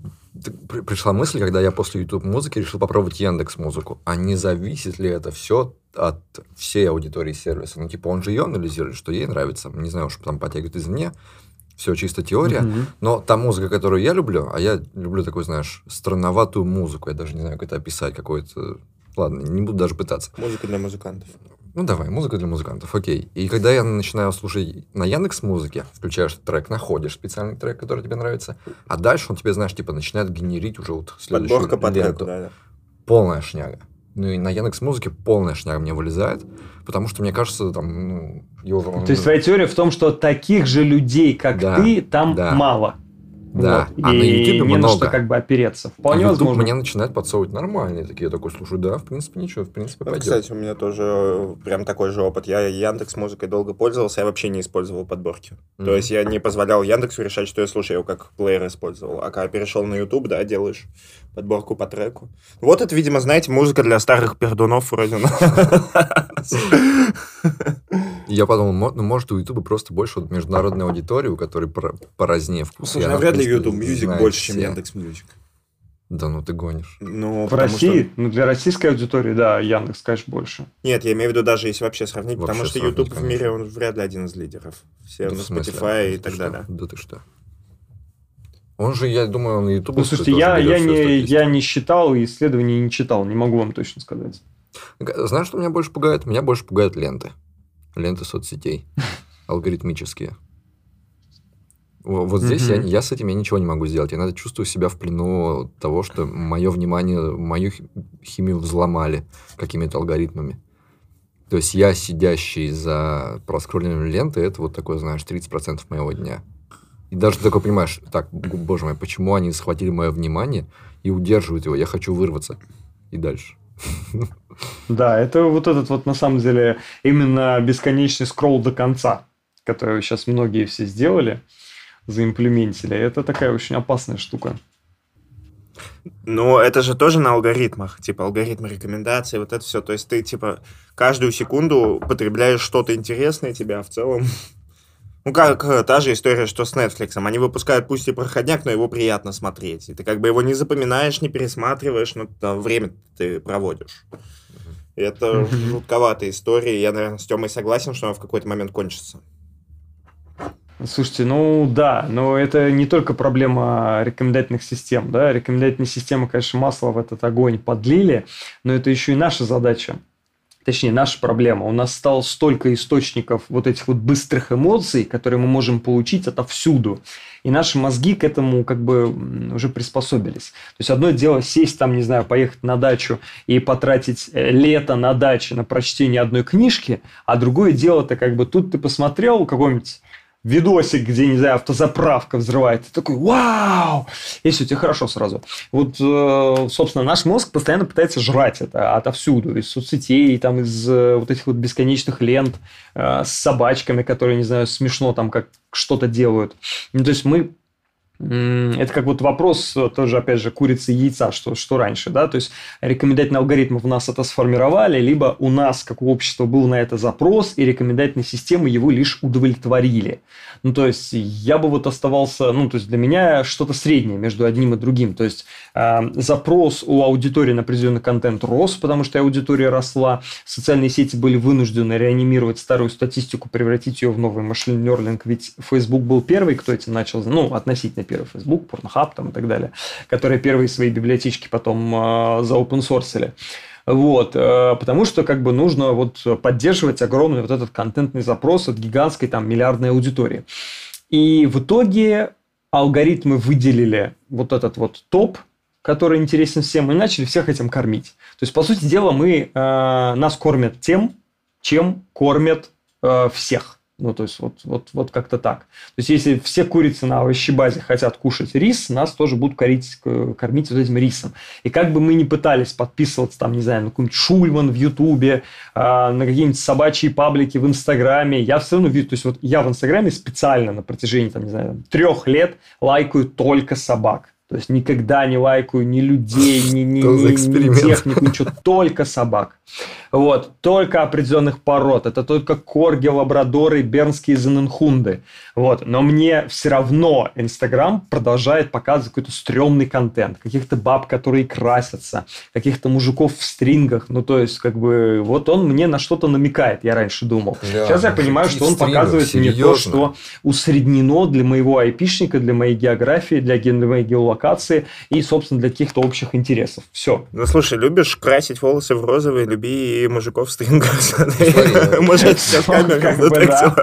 пришла мысль, когда я после YouTube музыки решил попробовать Яндекс музыку. А не зависит ли это все от всей аудитории сервиса? Ну, типа, он же ее анализирует, что ей нравится. Не знаю, уж там подтягивает извне. Все чисто теория. Mm-hmm. Но та музыка, которую я люблю, а я люблю такую, знаешь, странноватую музыку. Я даже не знаю, как это описать. Какой-то... Ладно, не буду даже пытаться. Музыка для музыкантов. Ну давай, музыка для музыкантов, окей. И когда я начинаю слушать на Яндекс музыке, включаешь трек, находишь специальный трек, который тебе нравится, а дальше он тебе, знаешь, типа начинает генерить уже вот следующую Подборка по треку, да, да. Полная шняга. Ну и на Яндекс музыке полная шняга мне вылезает, потому что мне кажется, там, ну, его... То есть твоя теория в том, что таких же людей, как да, ты, там да. мало. Да, вот. а и на YouTube не много. на что как бы опереться. Вполне а возможно. меня начинает подсовывать нормальные такие. Я такой, слушай, да, в принципе, ничего, в принципе, ну, пойдет. Кстати, у меня тоже э, прям такой же опыт. Я Яндекс музыкой долго пользовался, я вообще не использовал подборки. Mm-hmm. То есть я не позволял Яндексу решать, что я слушаю, я его как плеер использовал. А когда перешел на YouTube, да, делаешь подборку по треку. Вот это, видимо, знаете, музыка для старых пердунов вроде. Я подумал, ну, может, у Ютуба просто больше международной аудитории, у которой поразнее вкус. Слушай, навряд ли YouTube Music больше, чем Яндекс Music. Да ну ты гонишь. Ну, в России, что... ну для российской аудитории, да, Яндекс, конечно, больше. Нет, я имею в виду даже если вообще сравнить, вообще потому что YouTube конечно. в мире, он вряд ли один из лидеров. Все да на Spotify и так что? далее. Да ты что? Он же, я думаю, на YouTube... Ну, слушайте, я, я, не, я не считал, исследований не читал, не могу вам точно сказать. Знаешь, что меня больше пугает? Меня больше пугают ленты. Ленты соцсетей. Алгоритмические. Вот здесь mm-hmm. я, я с этим я ничего не могу сделать. Я надо чувствую себя в плену того, что мое внимание, мою химию взломали какими-то алгоритмами. То есть я, сидящий за проскроллением ленты, это вот такое, знаешь, 30% моего дня. И даже ты такой понимаешь, так, боже мой, почему они схватили мое внимание и удерживают его? Я хочу вырваться. И дальше. Да, это вот этот вот на самом деле именно бесконечный скролл до конца, который сейчас многие все сделали, заимплементили. Это такая очень опасная штука. Ну, это же тоже на алгоритмах, типа алгоритмы рекомендаций, вот это все. То есть ты, типа, каждую секунду потребляешь что-то интересное тебе, а в целом ну, как э, та же история, что с Netflix. Они выпускают пусть и проходняк, но его приятно смотреть. И ты как бы его не запоминаешь, не пересматриваешь, но там время ты проводишь. И это жутковатая история. Я, наверное, с Тёмой согласен, что она в какой-то момент кончится. Слушайте, ну да, но это не только проблема рекомендательных систем. Да? Рекомендательные системы, конечно, масло в этот огонь подлили, но это еще и наша задача точнее, наша проблема. У нас стало столько источников вот этих вот быстрых эмоций, которые мы можем получить отовсюду. И наши мозги к этому как бы уже приспособились. То есть, одно дело сесть там, не знаю, поехать на дачу и потратить э, лето на даче на прочтение одной книжки, а другое дело, это как бы тут ты посмотрел какой-нибудь видосик, где, не знаю, автозаправка взрывает. Ты такой, вау! И все, тебе хорошо сразу. Вот, э, собственно, наш мозг постоянно пытается жрать это отовсюду. Из соцсетей, там, из э, вот этих вот бесконечных лент э, с собачками, которые, не знаю, смешно там как что-то делают. Ну, то есть, мы это как вот вопрос тоже, опять же, курицы и яйца, что, что раньше, да, то есть рекомендательные алгоритмы в нас это сформировали, либо у нас, как у общества, был на это запрос, и рекомендательные системы его лишь удовлетворили. Ну, то есть я бы вот оставался, ну, то есть для меня что-то среднее между одним и другим, то есть э, запрос у аудитории на определенный контент рос, потому что аудитория росла, социальные сети были вынуждены реанимировать старую статистику, превратить ее в новый машин learning, ведь Facebook был первый, кто этим начал, ну, относительно первый Facebook, Pornhub там и так далее, которые первые свои библиотечки потом э, заопенсорсили. Вот, э, потому что как бы нужно вот поддерживать огромный вот этот контентный запрос от гигантской там миллиардной аудитории. И в итоге алгоритмы выделили вот этот вот топ, который интересен всем, и начали всех этим кормить. То есть, по сути дела, мы, э, нас кормят тем, чем кормят э, всех. Ну, то есть, вот, вот, вот как-то так. То есть, если все курицы на овощебазе хотят кушать рис, нас тоже будут кормить, кормить вот этим рисом. И как бы мы ни пытались подписываться, там, не знаю, на какой-нибудь Шульман в Ютубе, э, на какие-нибудь собачьи паблики в Инстаграме, я все равно вижу, то есть, вот я в Инстаграме специально на протяжении, там, не знаю, трех лет лайкаю только собак То есть никогда не лайкаю ни людей, ни, ни, ни, ни технику, ничего, только собак. Вот, только определенных пород. Это только корги, лабрадоры, бернские зененхунды. Вот, но мне все равно Инстаграм продолжает показывать какой-то стрёмный контент. Каких-то баб, которые красятся, каких-то мужиков в стрингах. Ну, то есть, как бы, вот он мне на что-то намекает, я раньше думал. Да, Сейчас я понимаю, что он показывает серьезно? мне то, что усреднено для моего айпишника, для моей географии, для, для моей геолокации и, собственно, для каких-то общих интересов. Все. Ну, слушай, любишь красить волосы в розовый, люби мужиков в стрингах. Может, сейчас камера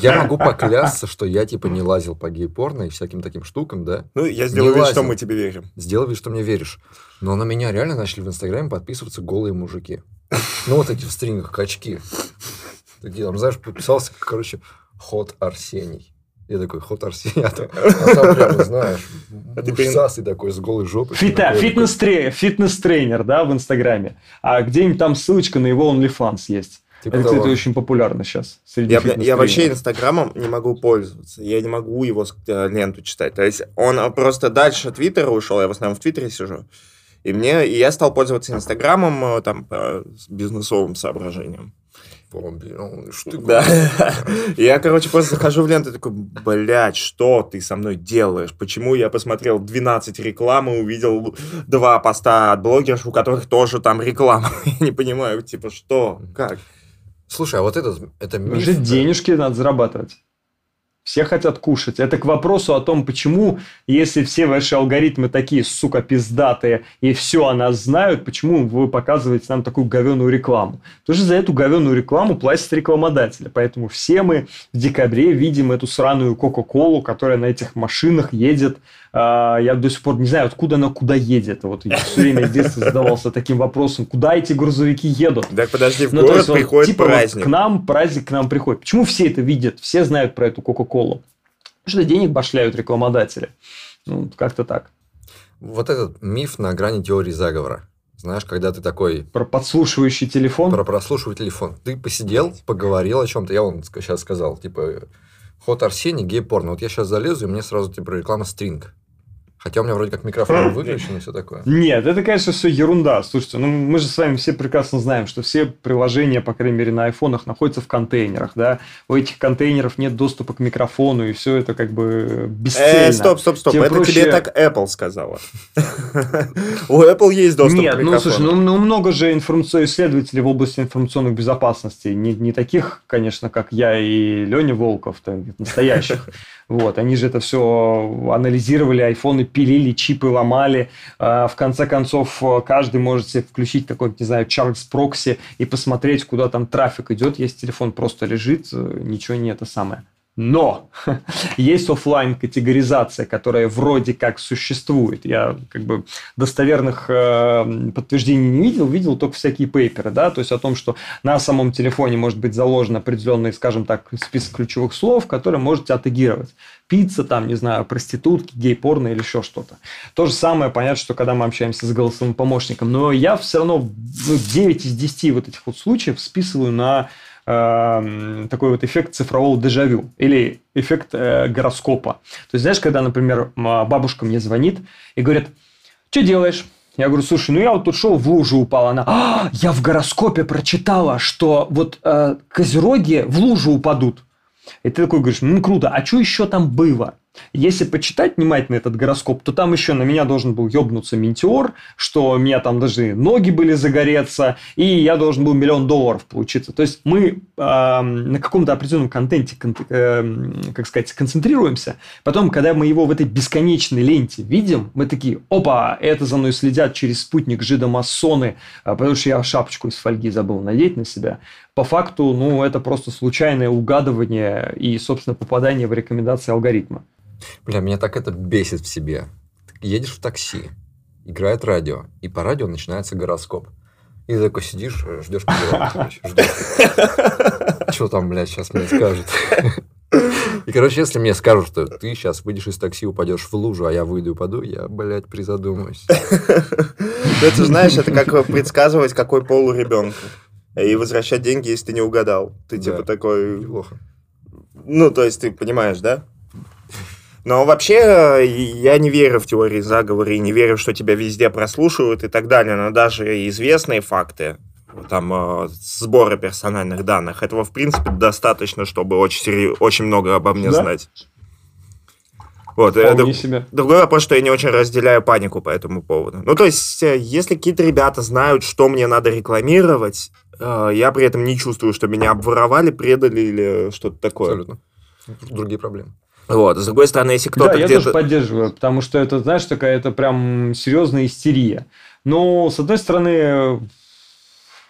Я могу поклясться, что я, типа, не лазил по гей-порно и всяким таким штукам, да? Ну, я сделал вид, что мы тебе верим. Сделал вид, что мне веришь. Но на меня реально начали в Инстаграме подписываться голые мужики. Ну, вот эти в стрингах качки. Такие, там, знаешь, подписался, короче, ход Арсений. Я такой, ход Арсений, а там, а прямо, знаешь, ушастый такой с голой жопой. Фита, фитнес-тренер, фитнес-тренер, да, в Инстаграме. А где-нибудь там ссылочка на его OnlyFans есть. Типа это, кстати, очень популярно сейчас. Среди я, я вообще Инстаграмом не могу пользоваться. Я не могу его э, ленту читать. То есть он просто дальше Твиттера ушел. Я в основном в Твиттере сижу. И мне и я стал пользоваться Инстаграмом э, там по бизнесовым соображениям помби. Ну, что да. я, короче, просто захожу в ленту и такой, блядь, что ты со мной делаешь? Почему я посмотрел 12 рекламы, увидел два поста от блогеров, у которых тоже там реклама? я не понимаю, типа, что? Как? Слушай, а вот этот, это миф... Же денежки надо зарабатывать. Все хотят кушать. Это к вопросу о том, почему, если все ваши алгоритмы такие, сука, пиздатые, и все о нас знают, почему вы показываете нам такую говеную рекламу? Что за эту говеную рекламу платят рекламодатели. Поэтому все мы в декабре видим эту сраную Кока-Колу, которая на этих машинах едет я до сих пор не знаю, откуда она куда едет. Вот я все время в детстве задавался таким вопросом, куда эти грузовики едут. Так подожди, в ну, город есть, приходит типа, праздник. Вот к нам праздник к нам приходит. Почему все это видят? Все знают про эту Кока-Колу. Потому что денег башляют рекламодатели. Ну, как-то так. Вот этот миф на грани теории заговора. Знаешь, когда ты такой... Про подслушивающий телефон? Про прослушивающий телефон. Ты посидел, поговорил о чем-то. Я вам сейчас сказал, типа, ход Арсений, гей-порно. Вот я сейчас залезу, и мне сразу, типа, реклама стринг. Хотя у меня вроде как микрофон выключен и все такое. Нет, это, конечно, все ерунда. Слушайте, ну мы же с вами все прекрасно знаем, что все приложения, по крайней мере, на айфонах находятся в контейнерах, да. У этих контейнеров нет доступа к микрофону, и все это как бы бесцельно. Э, стоп, стоп, стоп. Тебе это проще... тебе так Apple сказала. У Apple есть доступ Нет, к микрофону. Нет, ну, слушай, ну, ну много же информационных исследователей в области информационных безопасности. Не, не таких, конечно, как я и Леня Волков, настоящих. Вот, они же это все анализировали, айфоны пилили, чипы ломали. А, в конце концов, каждый может себе включить какой-то, не знаю, Charles Прокси и посмотреть, куда там трафик идет, если телефон просто лежит, ничего не это самое. Но есть офлайн категоризация, которая вроде как существует. Я как бы достоверных э, подтверждений не видел, видел только всякие пейперы, да, то есть о том, что на самом телефоне может быть заложен определенный, скажем так, список ключевых слов, которые можете отагировать. Пицца, там, не знаю, проститутки, гей-порно или еще что-то. То же самое, понятно, что когда мы общаемся с голосовым помощником, но я все равно ну, 9 из 10 вот этих вот случаев списываю на Эм, такой вот эффект цифрового дежавю или эффект э, гороскопа. То есть, знаешь, когда, например, бабушка мне звонит и говорит, что делаешь? Я говорю, слушай, ну я вот тут шел, в лужу упал. Она, а, я в гороскопе прочитала, что вот э, козероги в лужу упадут. И ты такой говоришь, ну круто, а что еще там было? Если почитать внимательно этот гороскоп, то там еще на меня должен был ёбнуться метеор, что у меня там даже ноги были загореться, и я должен был миллион долларов получиться. То есть мы э, на каком-то определенном контенте, э, как сказать, концентрируемся. Потом, когда мы его в этой бесконечной ленте видим, мы такие, опа, это за мной следят через спутник жидомасоны, а, потому что я шапочку из фольги забыл надеть на себя. По факту, ну, это просто случайное угадывание и, собственно, попадание в рекомендации алгоритма. Бля, меня так это бесит в себе. Ты едешь в такси, играет радио, и по радио начинается гороскоп. И ты такой сидишь, ждешь, Что там, блядь, сейчас мне скажут? И, короче, если мне скажут, что ты сейчас выйдешь из такси, упадешь в лужу, а я выйду и упаду, я, блядь, призадумаюсь. Это, знаешь, это как предсказывать, какой пол у ребенка. И возвращать деньги, если ты не угадал. Ты типа такой... Ну, то есть ты понимаешь, да? Но вообще я не верю в теории заговора и не верю, что тебя везде прослушивают и так далее. Но даже известные факты, там э, сбора персональных данных, этого в принципе достаточно, чтобы очень, сери... очень много обо мне да? знать. Вот. Это, себе. Другой вопрос, что я не очень разделяю панику по этому поводу. Ну, то есть, э, если какие-то ребята знают, что мне надо рекламировать, э, я при этом не чувствую, что меня обворовали, предали или что-то такое. Абсолютно. Другие проблемы. Вот. С другой стороны, если кто-то да, я тоже поддерживаю, потому что это, знаешь, такая это прям серьезная истерия. Но, с одной стороны,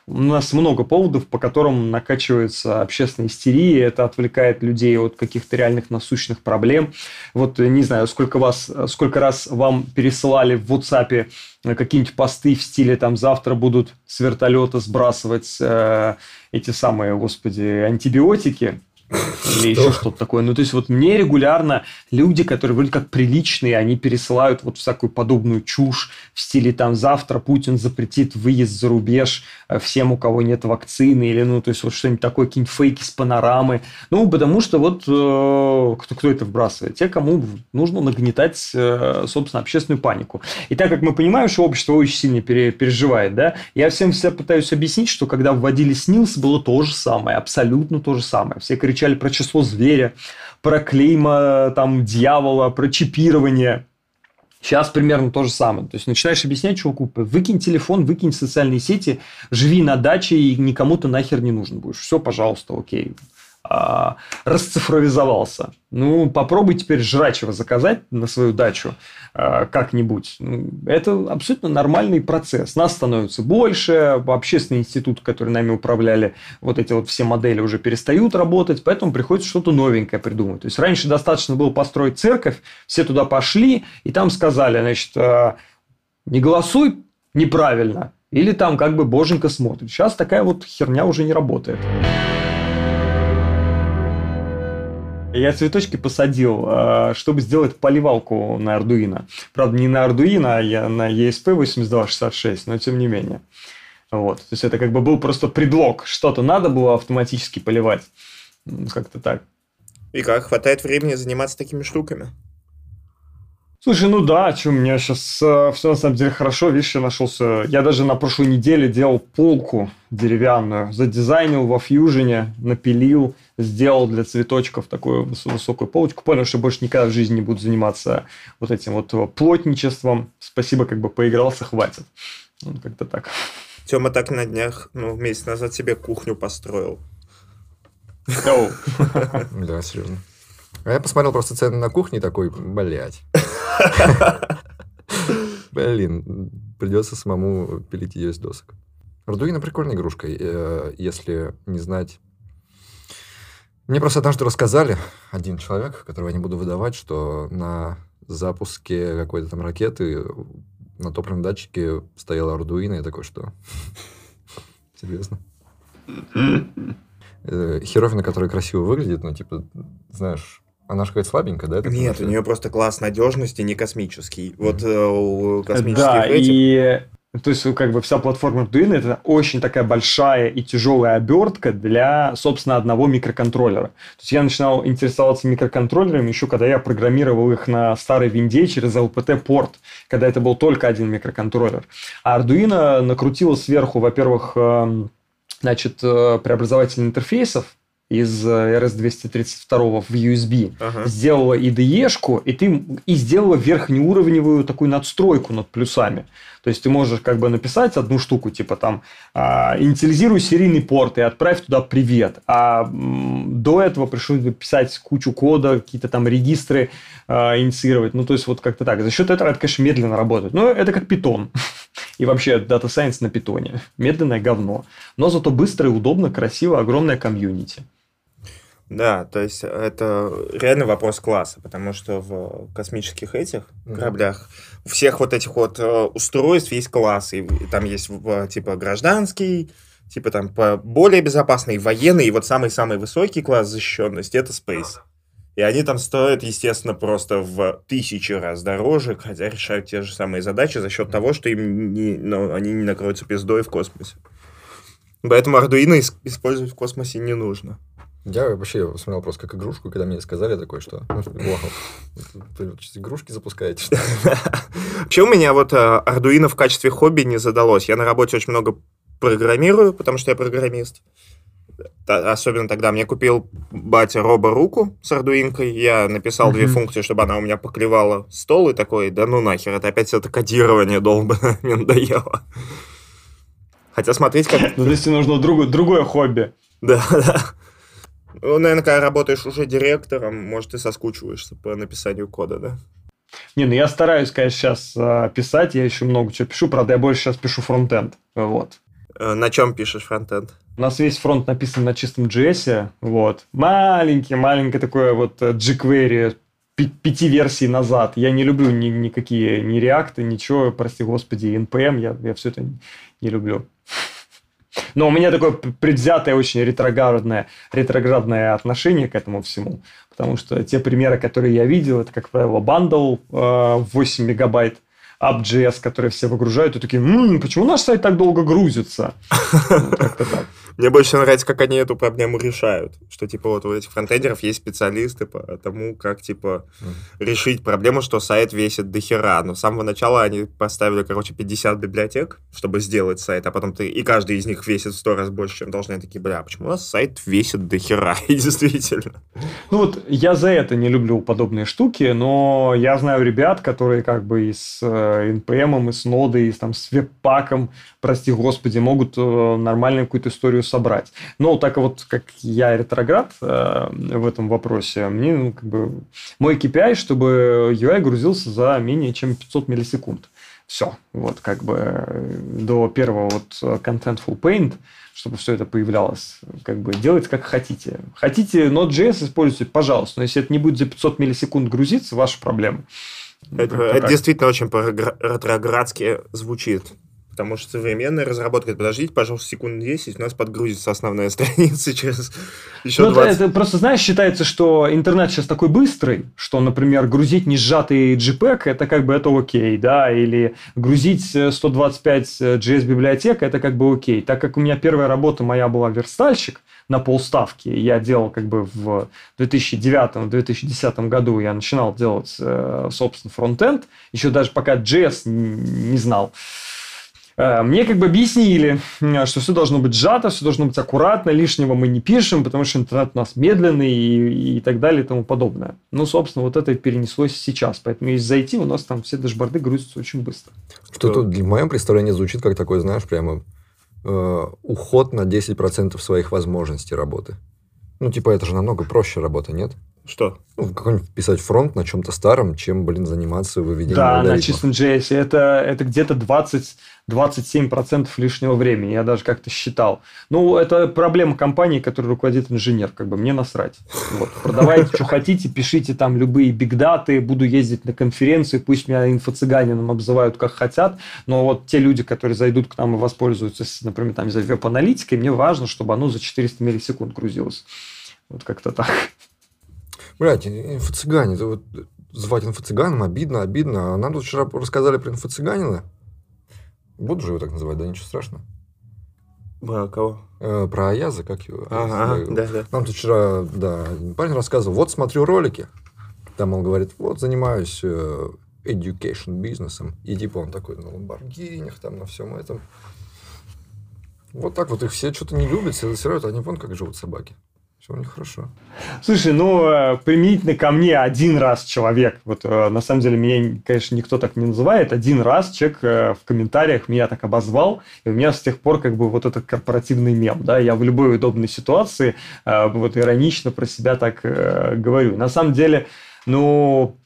у нас много поводов, по которым накачивается общественная истерия, это отвлекает людей от каких-то реальных насущных проблем. Вот не знаю, сколько, вас, сколько раз вам пересылали в WhatsApp какие-нибудь посты в стиле там завтра будут с вертолета сбрасывать э, эти самые, господи, антибиотики, или еще что-то такое. Ну, то есть, вот мне регулярно люди, которые вроде как приличные, они пересылают вот всякую подобную чушь в стиле там завтра Путин запретит выезд за рубеж э, всем, у кого нет вакцины, или ну, то есть, вот что-нибудь такое, какие-нибудь фейки с панорамы. Ну, потому что вот э, кто, кто это вбрасывает? Те, кому нужно нагнетать, э, собственно, общественную панику. И так как мы понимаем, что общество очень сильно пере, переживает, да, я всем все пытаюсь объяснить, что когда вводили СНИЛС, было то же самое, абсолютно то же самое. Все кричали кричали про число зверя, про клейма там дьявола, про чипирование. Сейчас примерно то же самое. То есть начинаешь объяснять чуваку, выкинь телефон, выкинь социальные сети, живи на даче и никому ты нахер не нужен будешь. Все, пожалуйста, окей. А, расцифровизовался. Ну, попробуй теперь жрачего заказать на свою дачу а, как-нибудь. Ну, это абсолютно нормальный процесс. Нас становится больше, общественные институты, которые нами управляли, вот эти вот все модели уже перестают работать, поэтому приходится что-то новенькое придумать. То есть, раньше достаточно было построить церковь, все туда пошли, и там сказали, значит, а, не голосуй неправильно, или там как бы боженька смотрит. Сейчас такая вот херня уже не работает. Я цветочки посадил, а, чтобы сделать поливалку на Arduino. Правда, не на Arduino, а я на ESP8266, но тем не менее. Вот. То есть это как бы был просто предлог. Что-то надо было автоматически поливать. Как-то так. И как? Хватает времени заниматься такими штуками? Слушай, ну да, что у меня сейчас э, все на самом деле хорошо. Видишь, я нашелся. Я даже на прошлой неделе делал полку деревянную. Задизайнил во фьюжене, напилил, сделал для цветочков такую высокую полочку. Понял, что больше никогда в жизни не буду заниматься вот этим вот э, плотничеством. Спасибо, как бы поигрался, хватит. Ну, как-то так. Тема так на днях, ну, месяц назад себе кухню построил. Да, серьезно. А я посмотрел просто цены на кухне такой, блядь. Блин, придется самому пилить ее из досок. Ардуино прикольная игрушка, э, если не знать... Мне просто однажды рассказали один человек, которого я не буду выдавать, что на запуске какой-то там ракеты на топливном датчике стояла Ардуино, и такой, что... Серьезно? Э, херовина, которая красиво выглядит, ну, типа, знаешь, она же какая-то слабенькая, да? Нет, у нее просто класс надежности не космический. Mm-hmm. Вот э, у космических Да, этих... и то есть, как бы вся платформа Arduino это очень такая большая и тяжелая обертка для, собственно, одного микроконтроллера. То есть, я начинал интересоваться микроконтроллерами еще когда я программировал их на старой винде через LPT-порт, когда это был только один микроконтроллер. А Arduino накрутила сверху, во-первых, эм, значит, э, преобразователь интерфейсов, из RS-232 э, в USB, ага. сделала IDE-шку, и ты и сделала верхнеуровневую такую надстройку над плюсами. То есть ты можешь как бы написать одну штуку, типа там а, инициализируй серийный порт и отправь туда привет. А до этого пришлось бы писать кучу кода, какие-то там регистры а, инициировать. Ну, то есть вот как-то так. За счет этого это, конечно, медленно работает. Но это как питон. И вообще Data Science на питоне. Медленное говно. Но зато быстро и удобно, красиво, огромная комьюнити. Да, то есть это реально вопрос класса, потому что в космических этих кораблях у всех вот этих вот э, устройств есть классы, и там есть типа гражданский, типа там более безопасный, военный, и вот самый-самый высокий класс защищенности это Space. И они там стоят, естественно, просто в тысячи раз дороже, хотя решают те же самые задачи за счет того, что им не, ну, они не накроются пиздой в космосе. Поэтому Arduino использовать в космосе не нужно. Я вообще смотрел просто как игрушку, когда мне сказали такое, что ну, вау, игрушки запускаете. Что Вообще у меня вот э, Arduino в качестве хобби не задалось. Я на работе очень много программирую, потому что я программист. Особенно тогда мне купил батя Роба руку с ардуинкой. Я написал mm-hmm. две функции, чтобы она у меня поклевала стол и такой, да ну нахер, это опять это кодирование долбанное, мне надоело. Хотя смотреть как... Ну, то есть нужно другое, другое хобби. Да, да. Ну, наверное, когда работаешь уже директором, может, ты соскучиваешься по написанию кода, да? Не, ну я стараюсь, конечно, сейчас э, писать, я еще много чего пишу, правда, я больше сейчас пишу фронтенд, вот. Э, на чем пишешь фронтенд? У нас весь фронт написан на чистом JS, вот. Маленький, маленький такой вот э, jQuery пяти версий назад. Я не люблю ни, никакие, ни реакты, ничего, прости господи, NPM, я, я все это не люблю. Но у меня такое предвзятое, очень ретроградное, ретроградное отношение к этому всему. Потому что те примеры, которые я видел, это, как правило, bundle э, 8 мегабайт, App.js, которые все выгружают, и такие, м-м, почему наш сайт так долго грузится? Как-то так. Мне больше нравится, как они эту проблему решают. Что, типа, вот у этих фронтендеров есть специалисты по тому, как, типа, решить проблему, что сайт весит до хера. Но с самого начала они поставили, короче, 50 библиотек, чтобы сделать сайт, а потом ты... И каждый из них весит в 100 раз больше, чем должны. Такие, бля, почему у нас сайт весит до хера? И действительно. Ну вот, я за это не люблю подобные штуки, но я знаю ребят, которые как бы и с NPM, и с нодой, и там, с веб-паком, прости господи, могут э, нормальную какую-то историю собрать. Но так вот, как я ретроград э, в этом вопросе, мне ну, как бы мой KPI, чтобы UI грузился за менее чем 500 миллисекунд. Все, вот как бы э, до первого вот Contentful Paint, чтобы все это появлялось, как бы делайте как хотите. Хотите Node.js используйте, пожалуйста, но если это не будет за 500 миллисекунд грузиться, ваша проблема. Это, это действительно очень ретроградски звучит. Потому что современная разработка, подождите, пожалуйста, секунд 10, у нас подгрузится основная страница через еще ну, 20. Это, просто, знаешь, считается, что интернет сейчас такой быстрый, что, например, грузить не сжатый JPEG, это как бы это окей, да, или грузить 125 JS-библиотек, это как бы окей. Так как у меня первая работа моя была верстальщик, на полставки. Я делал как бы в 2009-2010 году я начинал делать, э, собственно, фронтенд, еще даже пока JS не знал. Э, мне как бы объяснили, э, что все должно быть сжато, все должно быть аккуратно, лишнего мы не пишем, потому что интернет у нас медленный и, и так далее и тому подобное. Ну, собственно, вот это перенеслось сейчас. Поэтому если зайти, у нас там все дашборды грузятся очень быстро. Что-то в моем представлении звучит как такой, знаешь, прямо э, уход на 10% своих возможностей работы. Ну, типа, это же намного проще работа, нет? Что? Ну, какой-нибудь писать фронт на чем-то старом, чем, блин, заниматься выведением Да, алгоритмов. на чистом JS. Это, это где-то 20 27% лишнего времени. Я даже как-то считал. Ну, это проблема компании, которой руководит инженер. Как бы мне насрать. Вот. Продавайте, что хотите, пишите там любые бигдаты, буду ездить на конференции, пусть меня инфо-цыганином обзывают как хотят, но вот те люди, которые зайдут к нам и воспользуются, например, там, за веб-аналитикой, мне важно, чтобы оно за 400 миллисекунд грузилось. Вот как-то так. Блять, инфо-цыгане, вот звать инфо-цыганом обидно, обидно. А нам тут вчера рассказали про инфо-цыганина. Буду же его так называть, да ничего страшного. Про кого? Э, про Аяза, как его. Ага, да, да. Нам тут вчера, да, парень рассказывал, вот смотрю ролики. Там он говорит, вот занимаюсь э, education бизнесом. И типа он такой на ламборгинях, там на всем этом. Вот так вот их все что-то не любят, все засирают, они вон как живут собаки. Все у них хорошо. Слушай, ну, э, применительно ко мне один раз человек, вот э, на самом деле меня, конечно, никто так не называет, один раз человек э, в комментариях меня так обозвал, и у меня с тех пор как бы вот этот корпоративный мем, да, я в любой удобной ситуации вот иронично про себя так говорю. На самом деле, ну,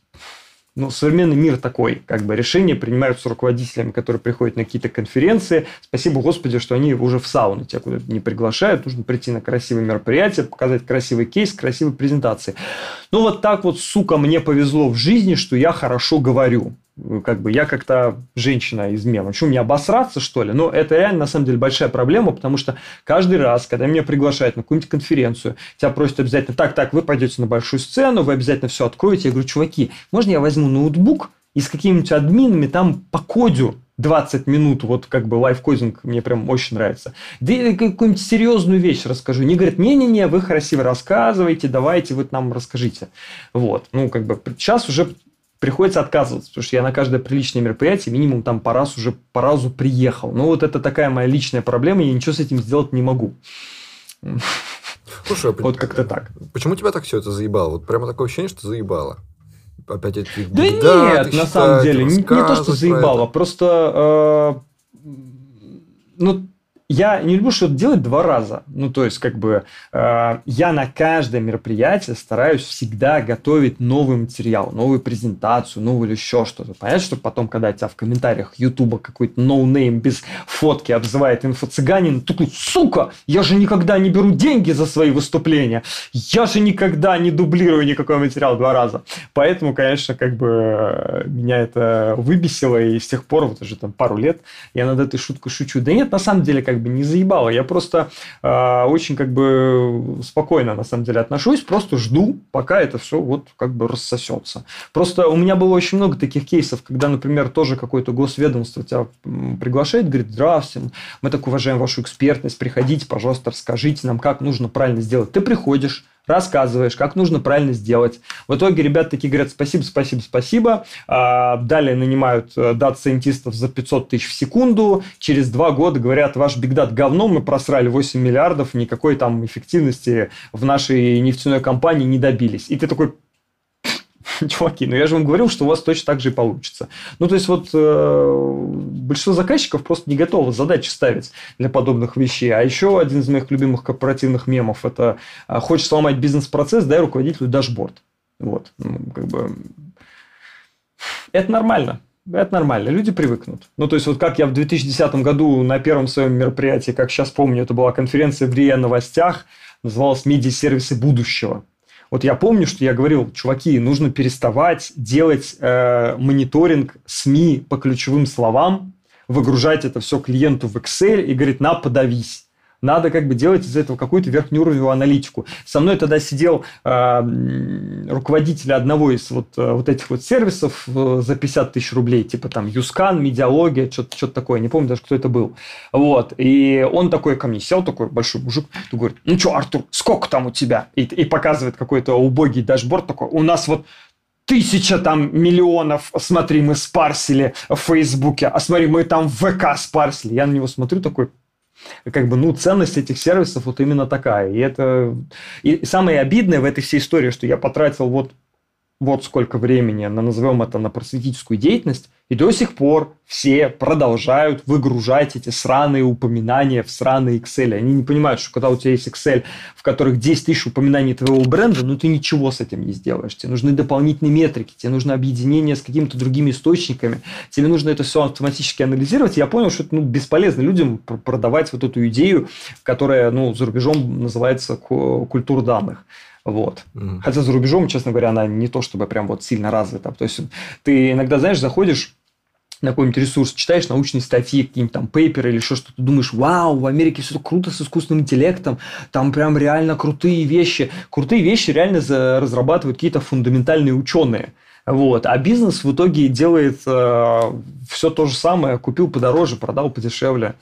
ну, современный мир такой, как бы решения принимаются руководителями, которые приходят на какие-то конференции. Спасибо Господи, что они уже в сауну тебя куда-то не приглашают. Нужно прийти на красивое мероприятие, показать красивый кейс, красивые презентации. Ну, вот так вот, сука, мне повезло в жизни, что я хорошо говорю как бы я как-то женщина из мема. Что, мне обосраться, что ли? Но это реально, на самом деле, большая проблема, потому что каждый раз, когда меня приглашают на какую-нибудь конференцию, тебя просят обязательно, так, так, вы пойдете на большую сцену, вы обязательно все откроете. Я говорю, чуваки, можно я возьму ноутбук и с какими-нибудь админами там по коду 20 минут, вот как бы лайфкодинг мне прям очень нравится. Да я какую-нибудь серьезную вещь расскажу. Не говорят, не-не-не, вы красиво рассказываете, давайте вы нам расскажите. Вот, ну как бы сейчас уже приходится отказываться, потому что я на каждое приличное мероприятие минимум там по раз уже по разу приехал. Ну вот это такая моя личная проблема, я ничего с этим сделать не могу. Слушай, а вот как-то так. Почему тебя так все это заебало? Вот прямо такое ощущение, что заебало. Опять эти Да нет, на самом деле, не, не то, что заебало, просто э, ну, я не люблю что-то делать два раза. Ну, то есть, как бы, э, я на каждое мероприятие стараюсь всегда готовить новый материал, новую презентацию, новую или еще что-то. Понятно, что потом, когда тебя в комментариях Ютуба какой-то no name без фотки обзывает инфо-цыганин, такой, сука, я же никогда не беру деньги за свои выступления, я же никогда не дублирую никакой материал два раза. Поэтому, конечно, как бы, меня это выбесило, и с тех пор, вот уже там пару лет, я над этой шуткой шучу. Да нет, на самом деле, как бы не заебало. Я просто э, очень как бы спокойно на самом деле отношусь, просто жду, пока это все вот как бы рассосется. Просто у меня было очень много таких кейсов, когда, например, тоже какое-то госведомство тебя приглашает, говорит, здравствуйте, мы так уважаем вашу экспертность, приходите, пожалуйста, расскажите нам, как нужно правильно сделать. Ты приходишь, рассказываешь, как нужно правильно сделать. В итоге ребята такие говорят, спасибо, спасибо, спасибо. А, далее нанимают э, дат-сайентистов за 500 тысяч в секунду. Через два года говорят, ваш бигдат говно, мы просрали 8 миллиардов, никакой там эффективности в нашей нефтяной компании не добились. И ты такой, чуваки, ну я же вам говорил, что у вас точно так же и получится. Ну, то есть, вот э, большинство заказчиков просто не готовы задачи ставить для подобных вещей. А еще один из моих любимых корпоративных мемов – это э, «Хочешь сломать бизнес-процесс, дай руководителю дашборд». Вот, ну, как бы... Это нормально. Это нормально, люди привыкнут. Ну, то есть, вот как я в 2010 году на первом своем мероприятии, как сейчас помню, это была конференция в РИА Новостях, называлась «Медиа-сервисы будущего». Вот я помню, что я говорил, чуваки, нужно переставать делать э, мониторинг СМИ по ключевым словам, выгружать это все клиенту в Excel и говорить, на, подавись. Надо как бы делать из этого какую-то верхнеуровневую аналитику. Со мной тогда сидел э, руководитель одного из вот, э, вот этих вот сервисов э, за 50 тысяч рублей, типа там YouScan, Медиалогия, что-то что такое, не помню даже, кто это был. Вот. И он такой ко мне сел, такой большой мужик, и говорит, ну что, Артур, сколько там у тебя? И, и показывает какой-то убогий дашборд такой. У нас вот тысяча там миллионов, смотри, мы спарсили в Фейсбуке, а смотри, мы там в ВК спарсили. Я на него смотрю такой, как бы, ну, ценность этих сервисов вот именно такая. И это... И самое обидное в этой всей истории, что я потратил вот вот сколько времени, на, назовем это, на просветительскую деятельность, и до сих пор все продолжают выгружать эти сраные упоминания в сраные Excel. Они не понимают, что когда у тебя есть Excel, в которых 10 тысяч упоминаний твоего бренда, ну ты ничего с этим не сделаешь. Тебе нужны дополнительные метрики, тебе нужно объединение с какими-то другими источниками, тебе нужно это все автоматически анализировать. Я понял, что это ну, бесполезно людям продавать вот эту идею, которая ну, за рубежом называется культура данных. Вот. Mm. Хотя за рубежом, честно говоря, она не то чтобы прям вот сильно развита. То есть ты иногда, знаешь, заходишь на какой-нибудь ресурс, читаешь научные статьи, какие-нибудь там пейперы или еще что-то, думаешь, вау, в Америке все круто с искусственным интеллектом, там прям реально крутые вещи. Крутые вещи реально разрабатывают какие-то фундаментальные ученые. Вот. А бизнес в итоге делает э, все то же самое, купил подороже, продал подешевле.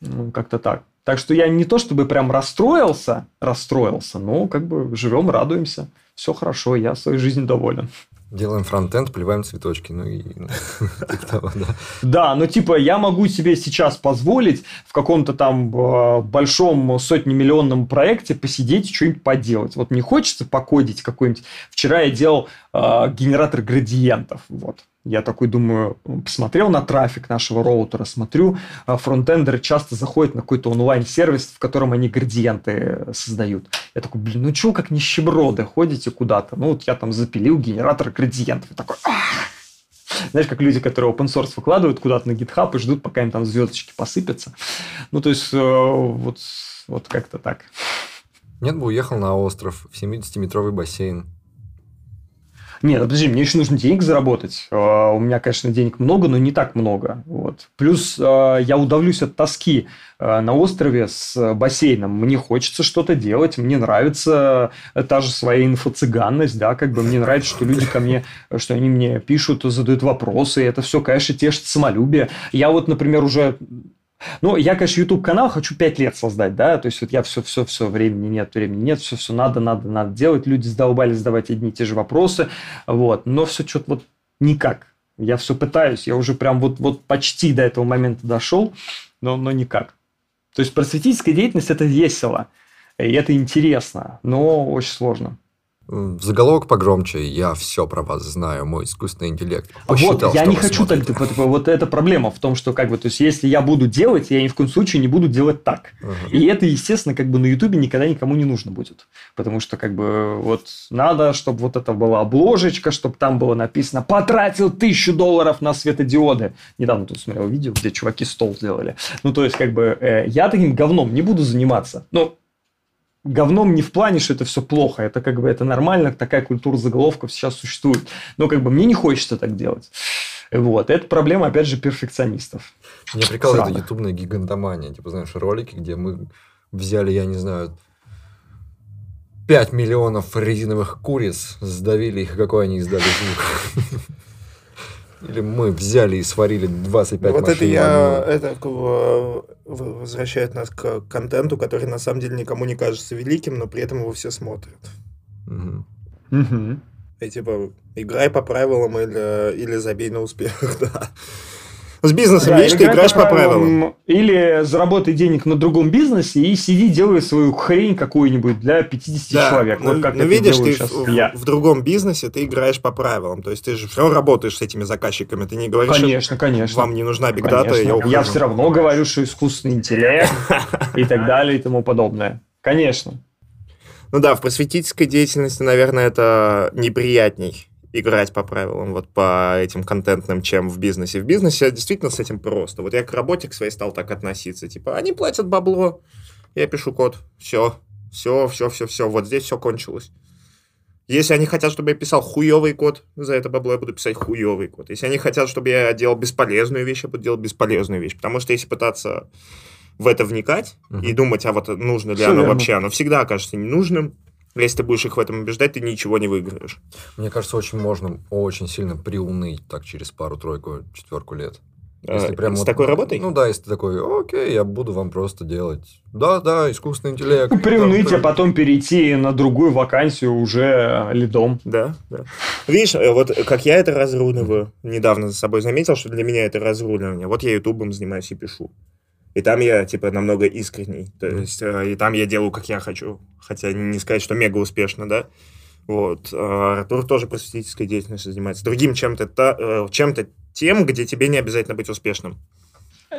Ну, как-то так. Так что я не то чтобы прям расстроился, расстроился, но как бы живем, радуемся. Все хорошо, я своей жизнью доволен. Делаем фронтенд, поливаем цветочки. Ну и ну, типа да. Да, ну типа я могу себе сейчас позволить в каком-то там э, большом сотнемиллионном проекте посидеть и что-нибудь поделать. Вот мне хочется покодить какой-нибудь. Вчера я делал э, генератор градиентов. Вот. Я такой думаю, посмотрел на трафик нашего роутера, смотрю, а, фронтендеры часто заходят на какой-то онлайн-сервис, в котором они градиенты создают. Я такой, блин, ну чего как нищеброды ходите куда-то? Ну вот я там запилил генератор градиентов. И такой, Ах! знаешь, как люди, которые open source выкладывают куда-то на GitHub и ждут, пока им там звездочки посыпятся. Ну, то есть, э, вот, вот как-то так. Нет бы уехал на остров в 70-метровый бассейн. Нет, подожди, мне еще нужно денег заработать. Uh, у меня, конечно, денег много, но не так много. Вот. Плюс uh, я удавлюсь от тоски uh, на острове с бассейном. Мне хочется что-то делать, мне нравится та же своя инфо-цыганность, да, как бы мне нравится, что люди ко мне, что они мне пишут, задают вопросы, это все, конечно, тешит самолюбие. Я вот, например, уже ну, я, конечно, YouTube-канал хочу 5 лет создать, да, то есть вот я все, все, все, времени нет, времени нет, все, все надо, надо, надо делать. Люди задолбали задавать одни и те же вопросы, вот, но все что-то вот никак. Я все пытаюсь, я уже прям вот, вот почти до этого момента дошел, но, но никак. То есть просветительская деятельность – это весело, и это интересно, но очень сложно. Заголовок погромче. Я все про вас знаю, мой искусственный интеллект. Посчитал, вот, я не хочу так. Типа, вот эта проблема в том, что как бы, то есть, если я буду делать, я ни в коем случае не буду делать так. Uh-huh. И это, естественно, как бы на Ютубе никогда никому не нужно будет. Потому что, как бы, вот надо, чтобы вот это была обложечка, чтобы там было написано «Потратил тысячу долларов на светодиоды». Недавно тут смотрел видео, где чуваки стол сделали. Ну, то есть, как бы, э, я таким говном не буду заниматься. Ну, говном не в плане, что это все плохо, это как бы это нормально, такая культура заголовков сейчас существует. Но как бы мне не хочется так делать. Вот. Это проблема, опять же, перфекционистов. Мне прикалывает это ютубная гигантомания. Типа, знаешь, ролики, где мы взяли, я не знаю, 5 миллионов резиновых куриц, сдавили их, какой они издали звук. Или мы взяли и сварили 25 Вот это я, это возвращает нас к контенту, который на самом деле никому не кажется великим, но при этом его все смотрят. Угу. Угу. И типа, играй по правилам или, или забей на успех, да. С бизнесом да, видишь, ты играешь по правилам. Или заработай денег на другом бизнесе и сиди, делай свою хрень какую-нибудь для 50 да, человек. Ну, вот как ну видишь, ты в, я. в другом бизнесе ты играешь по правилам. То есть ты же все равно работаешь с этими заказчиками. Ты не говоришь, конечно, конечно. вам не нужна бигдата, я ухожу. Я все равно говорю, что искусственный интеллект и так далее и тому подобное. Конечно. Ну да, в просветительской деятельности, наверное, это неприятней играть по правилам, вот по этим контентным, чем в бизнесе. В бизнесе действительно с этим просто. Вот я к работе к своей стал так относиться. Типа, они платят бабло, я пишу код, все, все, все, все, все, вот здесь все кончилось. Если они хотят, чтобы я писал хуевый код, за это бабло я буду писать хуевый код. Если они хотят, чтобы я делал бесполезную вещь, я буду делать бесполезную вещь. Потому что если пытаться в это вникать uh-huh. и думать, а вот нужно ли Все оно верно. вообще, оно всегда окажется ненужным, если ты будешь их в этом убеждать, ты ничего не выиграешь. Мне кажется, очень можно очень сильно приуныть так через пару-тройку, четверку лет. Если а, прям с вот, такой работой? Ну да, если ты такой, окей, я буду вам просто делать. Да, да, искусственный интеллект. Ну, приуныть, а потом перейти на другую вакансию уже лидом. Да, да. Видишь, э, вот как я это разруливаю, недавно за собой заметил, что для меня это разруливание. Вот я ютубом занимаюсь и пишу. И там я, типа, намного искренний. То есть, э, и там я делаю, как я хочу. Хотя не сказать, что мега успешно, да. Вот. А Артур тоже просветительской деятельностью занимается. Другим чем-то, э, чем-то тем, где тебе не обязательно быть успешным.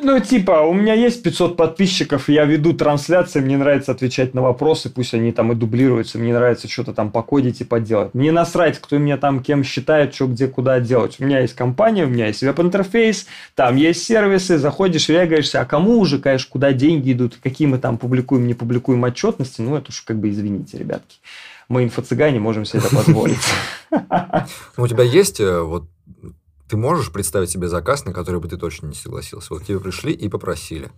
Ну, типа, у меня есть 500 подписчиков, я веду трансляции, мне нравится отвечать на вопросы, пусть они там и дублируются, мне нравится что-то там покодить и поделать. Мне насрать, кто меня там кем считает, что где куда делать. У меня есть компания, у меня есть веб-интерфейс, там есть сервисы, заходишь, регаешься, а кому уже, конечно, куда деньги идут, какие мы там публикуем, не публикуем отчетности, ну, это уж как бы извините, ребятки. Мы инфо-цыгане можем себе это позволить. У тебя есть э, вот ты можешь представить себе заказ, на который бы ты точно не согласился? Вот тебе пришли и попросили.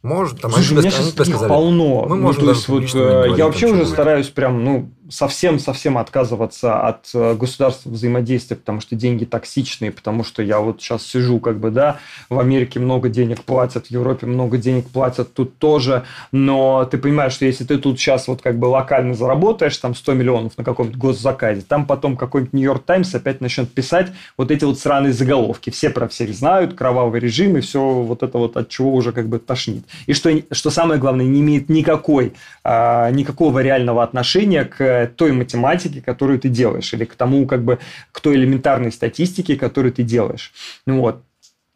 Может, там Слушай, они, у меня сейчас таких сказали, полно. Мы ну, можем то есть, вот, э, я вообще уже будет. стараюсь прям, ну, совсем-совсем отказываться от э, государства взаимодействия, потому что деньги токсичные, потому что я вот сейчас сижу, как бы, да, в Америке много денег платят, в Европе много денег платят, тут тоже, но ты понимаешь, что если ты тут сейчас вот как бы локально заработаешь там 100 миллионов на каком-то госзаказе, там потом какой-нибудь Нью-Йорк Таймс опять начнет писать вот эти вот сраные заголовки. Все про всех знают, кровавый режим и все вот это вот от чего уже как бы тошнит. И что, что самое главное, не имеет никакой, а, никакого реального отношения к той математике, которую ты делаешь, или к тому, как бы, к той элементарной статистике, которую ты делаешь. Ну вот.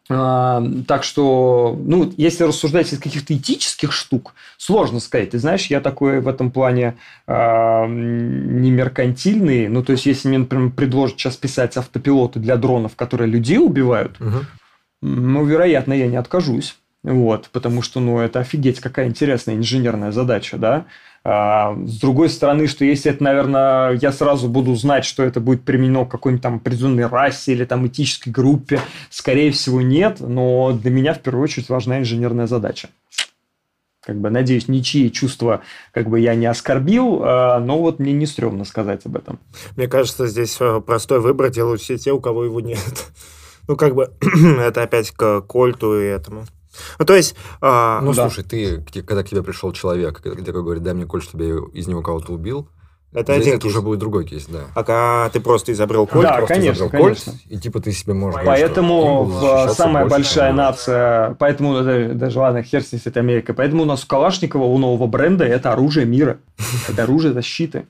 А, так что, ну, если рассуждать из каких-то этических штук, сложно сказать. Ты знаешь, я такой в этом плане а, не меркантильный. Ну, то есть, если мне, например, предложат сейчас писать автопилоты для дронов, которые людей убивают, угу. ну, вероятно, я не откажусь. Вот, потому что, ну, это офигеть, какая интересная инженерная задача, да. А, с другой стороны, что если это, наверное, я сразу буду знать, что это будет применено к какой-нибудь там определенной расе или там этической группе, скорее всего, нет, но для меня в первую очередь важна инженерная задача. Как бы, надеюсь, ничьи чувства как бы я не оскорбил, а, но вот мне не стрёмно сказать об этом. Мне кажется, здесь э, простой выбор делают все те, у кого его нет. Ну, как бы, это опять к Кольту и этому. Ну, то есть... А... Ну, да. слушай, ты, когда к тебе пришел человек, когда такой говорит, дай мне коль, чтобы я из него кого-то убил, это Здесь один это кейс. уже будет другой кейс, да. А когда ты просто изобрел кольт, да, просто конечно, изобрел конечно. кольт, и типа ты себе можешь... Поэтому в, самая большая больше, нация, поэтому даже, даже ладно, хер с ней, это Америка, поэтому у нас у Калашникова, у нового бренда, это оружие мира, это оружие защиты.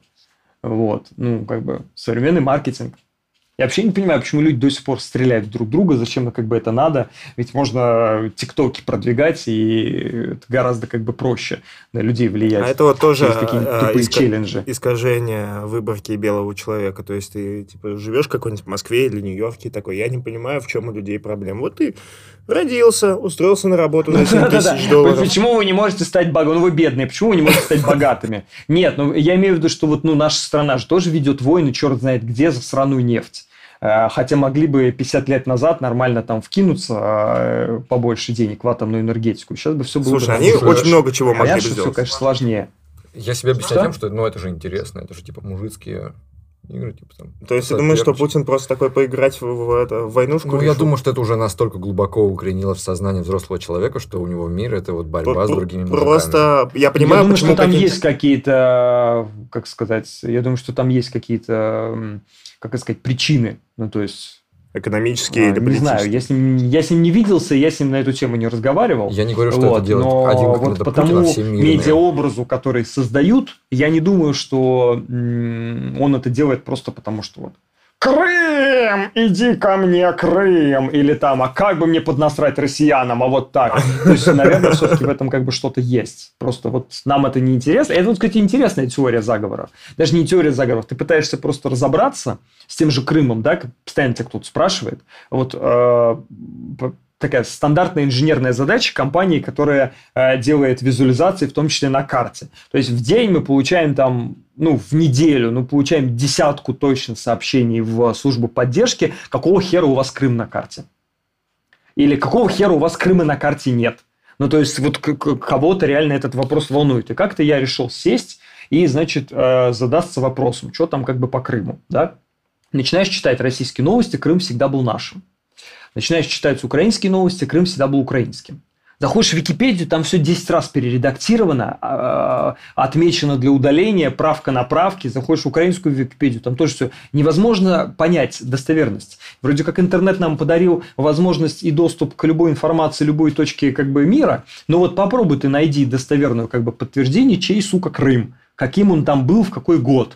Вот, ну, как бы современный маркетинг. Я вообще не понимаю, почему люди до сих пор стреляют друг друга, зачем как бы это надо. Ведь можно тиктоки продвигать, и это гораздо как бы проще на людей влиять. А это вот тоже а, иска- челленджи. искажение выборки белого человека. То есть ты типа живешь какой-нибудь в Москве или Нью-Йорке такой, я не понимаю, в чем у людей проблема. Вот ты родился, устроился на работу за 7 тысяч долларов. Почему вы не можете стать богатыми? Ну, вы бедные, почему вы не можете стать богатыми? Нет, ну, я имею в виду, что вот, ну, наша страна же тоже ведет войны, черт знает где, за сраную нефть. Э, хотя могли бы 50 лет назад нормально там вкинуться э, побольше денег в атомную энергетику. Сейчас бы все было... Слушай, они очень много чего могли бы сделать. все, конечно, сложнее. Я себе объясняю тем, что ну, это же интересно, это же типа мужицкие игры, типа там. То есть ты думаешь, что Путин просто такой поиграть в, в, это, в войнушку? Ну, решил? я думаю, что это уже настолько глубоко укоренилось в сознание взрослого человека, что у него мир это вот борьба с другими Просто я понимаю, я думаю, почему что там есть какие-то, как сказать, я думаю, что там есть какие-то, как сказать, причины. Ну, то есть экономические а, или Не знаю, я с, ним, я с ним не виделся, я с ним на эту тему не разговаривал. Я не говорю, что вот, это делает но один вот по тому медиаобразу, который создают, я не думаю, что он это делает просто потому, что вот Крым, иди ко мне, Крым, или там, а как бы мне поднасрать россиянам, а вот так. То есть, наверное, все-таки в этом как бы что-то есть. Просто вот нам это не интересно. Это, вот, кстати, интересная теория заговоров. Даже не теория заговоров. Ты пытаешься просто разобраться с тем же Крымом, да, постоянно тебя кто-то спрашивает. Вот э, такая стандартная инженерная задача компании, которая э, делает визуализации, в том числе на карте. То есть в день мы получаем там, ну, в неделю, ну, получаем десятку точно сообщений в службу поддержки, какого хера у вас Крым на карте. Или какого хера у вас Крыма на карте нет. Ну, то есть, вот кого-то реально этот вопрос волнует. И как-то я решил сесть и, значит, э, задаться вопросом, что там как бы по Крыму, да? Начинаешь читать российские новости, Крым всегда был нашим. Начинаешь читать украинские новости, Крым всегда был украинским. Заходишь в Википедию, там все 10 раз перередактировано, а, отмечено для удаления, правка на правки. Заходишь в украинскую Википедию, там тоже все. Невозможно понять достоверность. Вроде как интернет нам подарил возможность и доступ к любой информации, любой точке как бы мира. Но вот попробуй ты найди достоверное как бы подтверждение, чей, сука, Крым. Каким он там был, в какой год а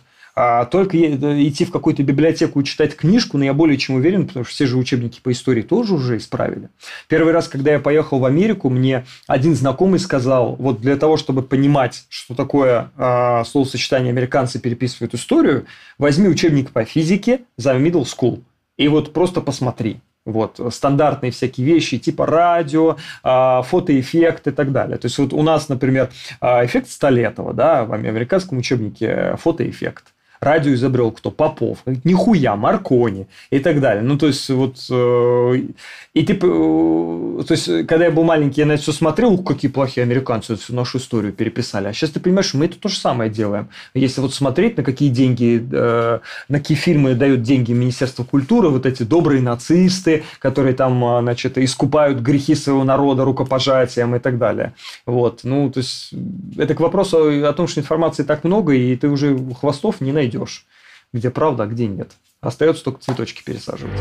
только идти в какую-то библиотеку и читать книжку, но я более чем уверен, потому что все же учебники по истории тоже уже исправили. Первый раз, когда я поехал в Америку, мне один знакомый сказал, вот для того, чтобы понимать, что такое э, словосочетание «американцы переписывают историю», возьми учебник по физике за middle school и вот просто посмотри. Вот, стандартные всякие вещи, типа радио, э, фотоэффект и так далее. То есть, вот у нас, например, эффект Столетова, да, в американском учебнике фотоэффект – радио изобрел кто? Попов. Нихуя, Маркони и так далее. Ну, то есть, вот... Э, и ты... Э, то есть, когда я был маленький, я на это все смотрел, какие плохие американцы всю нашу историю переписали. А сейчас ты понимаешь, мы это то же самое делаем. Если вот смотреть, на какие деньги, э, на какие фильмы дают деньги Министерство культуры, вот эти добрые нацисты, которые там, значит, искупают грехи своего народа рукопожатием и так далее. Вот. Ну, то есть, это к вопросу о том, что информации так много, и ты уже хвостов не найдешь найдешь, где правда, а где нет. Остается только цветочки пересаживать.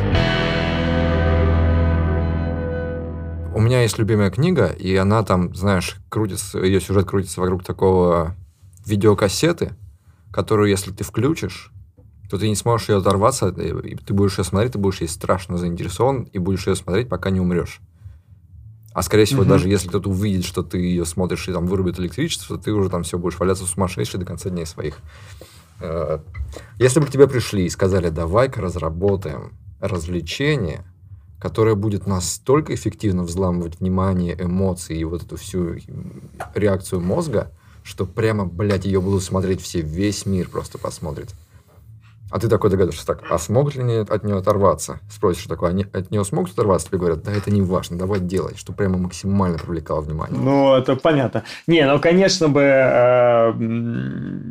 У меня есть любимая книга, и она там, знаешь, крутится, ее сюжет крутится вокруг такого видеокассеты, которую, если ты включишь, то ты не сможешь ее оторваться, и ты будешь ее смотреть, ты будешь ей страшно заинтересован, и будешь ее смотреть, пока не умрешь. А скорее всего, угу. даже если кто-то увидит, что ты ее смотришь и там вырубит электричество, ты уже там все будешь валяться сумасшедший до конца дней своих. Э, если бы к тебе пришли и сказали, давай-ка разработаем развлечение, которое будет настолько эффективно взламывать внимание, эмоции и вот эту всю реакцию мозга, что прямо, блядь, ее будут смотреть все, весь мир просто посмотрит. А ты такой догадываешься, так, а смогут ли они от нее оторваться? Спросишь такой, они от нее смогут оторваться? Тебе говорят, да это не важно, давай делай, что прямо максимально привлекало внимание. Ну, это понятно. Не, ну, конечно бы, э,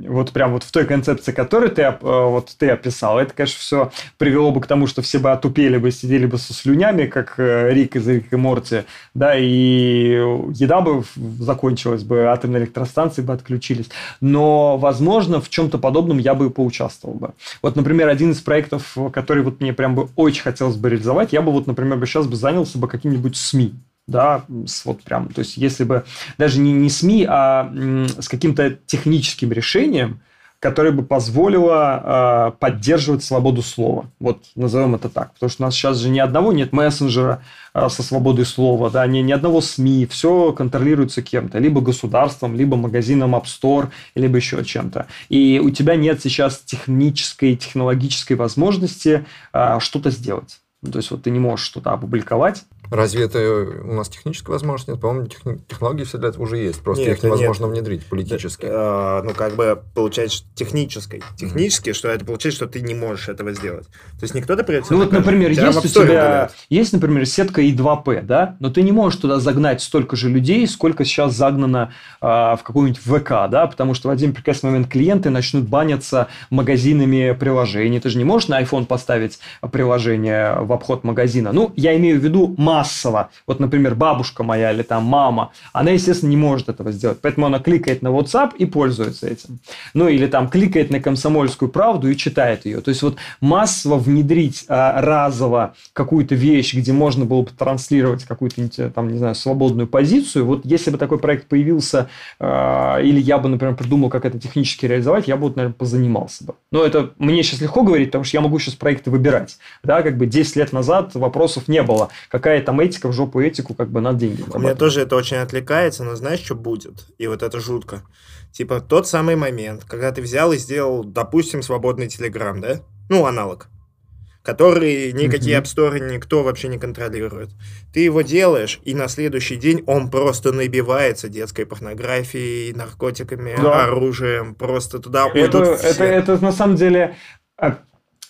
вот прям вот в той концепции, которую ты, э, вот ты описал, это, конечно, все привело бы к тому, что все бы отупели бы, сидели бы со слюнями, как э, Рик из Рик и Морти, да, и еда бы закончилась бы, атомные электростанции бы отключились. Но, возможно, в чем-то подобном я бы поучаствовал бы. Вот, например, один из проектов, который вот мне прям бы очень хотелось бы реализовать, я бы вот, например, бы сейчас бы занялся бы каким-нибудь СМИ да, с вот прям, то есть если бы даже не, не СМИ, а с каким-то техническим решением, которое бы позволило э, поддерживать свободу слова. Вот назовем это так. Потому что у нас сейчас же ни одного нет мессенджера э, со свободой слова, да, ни, ни одного СМИ. Все контролируется кем-то. Либо государством, либо магазином App Store, либо еще чем-то. И у тебя нет сейчас технической, технологической возможности э, что-то сделать. То есть вот ты не можешь что-то опубликовать, Разве это у нас техническая возможность нет? По-моему, техни- технологии все для этого уже есть. Просто нет, их невозможно нет. внедрить политически. Да, э, ну, как бы, получается, технической. Технически, mm-hmm. что это получается, что ты не можешь этого сделать. То есть, никто-то придет... Ну, вот, например, есть у тебя... Есть, например, сетка И2П, да? Но ты не можешь туда загнать столько же людей, сколько сейчас загнано э, в какой-нибудь ВК, да? Потому что в один прекрасный момент клиенты начнут баниться магазинами приложений. Ты же не можешь на iPhone поставить приложение в обход магазина. Ну, я имею в виду массово. Вот, например, бабушка моя или там мама, она, естественно, не может этого сделать. Поэтому она кликает на WhatsApp и пользуется этим. Ну, или там кликает на комсомольскую правду и читает ее. То есть, вот массово внедрить а, разово какую-то вещь, где можно было бы транслировать какую-то, там, не знаю, свободную позицию. Вот если бы такой проект появился, а, или я бы, например, придумал, как это технически реализовать, я бы, наверное, позанимался бы. Но это мне сейчас легко говорить, потому что я могу сейчас проекты выбирать. Да, как бы 10 лет назад вопросов не было. Какая там этика в жопу этику, как бы на деньги. У меня тоже это очень отвлекается, но знаешь, что будет? И вот это жутко. Типа тот самый момент, когда ты взял и сделал, допустим, свободный Телеграм, да? Ну, аналог который никакие mm-hmm. App Store никто вообще не контролирует. Ты его делаешь, и на следующий день он просто набивается детской порнографией, наркотиками, да. оружием, просто туда это, это, это на самом деле а,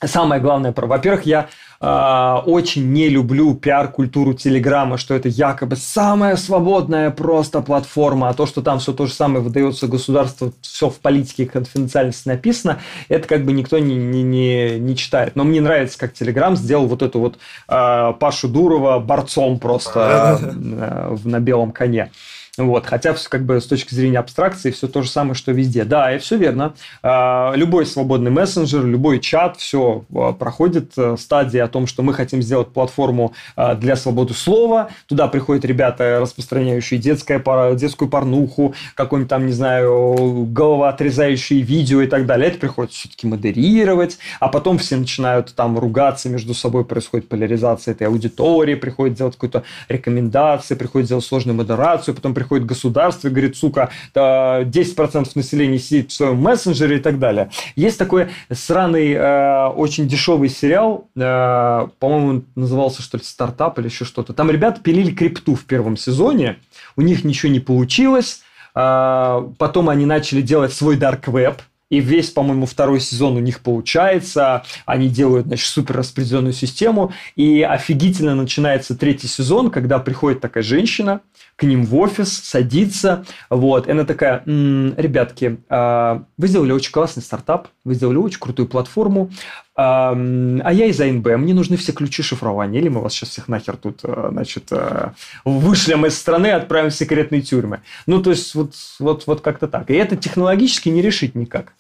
Самое главное, про, во-первых, я э, очень не люблю пиар-культуру Телеграма, что это якобы самая свободная просто платформа, а то, что там все то же самое выдается государству, все в политике и конфиденциальности написано, это как бы никто не, не, не, не читает. Но мне нравится, как Телеграм сделал вот эту вот э, Пашу Дурова борцом просто э, на белом коне. Вот, хотя как бы с точки зрения абстракции все то же самое, что везде. Да, и все верно. А, любой свободный мессенджер, любой чат, все а, проходит э, стадии о том, что мы хотим сделать платформу а, для свободы слова. Туда приходят ребята, распространяющие детское, детскую порнуху, какой-нибудь там, не знаю, головоотрезающие видео и так далее. Это приходится все-таки модерировать, а потом все начинают там ругаться между собой, происходит поляризация этой аудитории, приходит делать какую-то рекомендацию, приходит делать сложную модерацию, потом приходит приходит государство и говорит, сука, 10% населения сидит в своем мессенджере и так далее. Есть такой сраный, э, очень дешевый сериал, э, по-моему, назывался что ли «Стартап» или еще что-то. Там ребята пилили крипту в первом сезоне, у них ничего не получилось, э, потом они начали делать свой web, и весь, по-моему, второй сезон у них получается. Они делают, значит, супер распределенную систему. И офигительно начинается третий сезон, когда приходит такая женщина, к ним в офис, садится, вот, и она такая, м-м, ребятки, э, вы сделали очень классный стартап, вы сделали очень крутую платформу, э, а я из АНБ, мне нужны все ключи шифрования, или мы вас сейчас всех нахер тут, э, значит, э, вышлем из страны, отправим в секретные тюрьмы. Ну, то есть, вот, вот, вот как-то так. И это технологически не решить никак.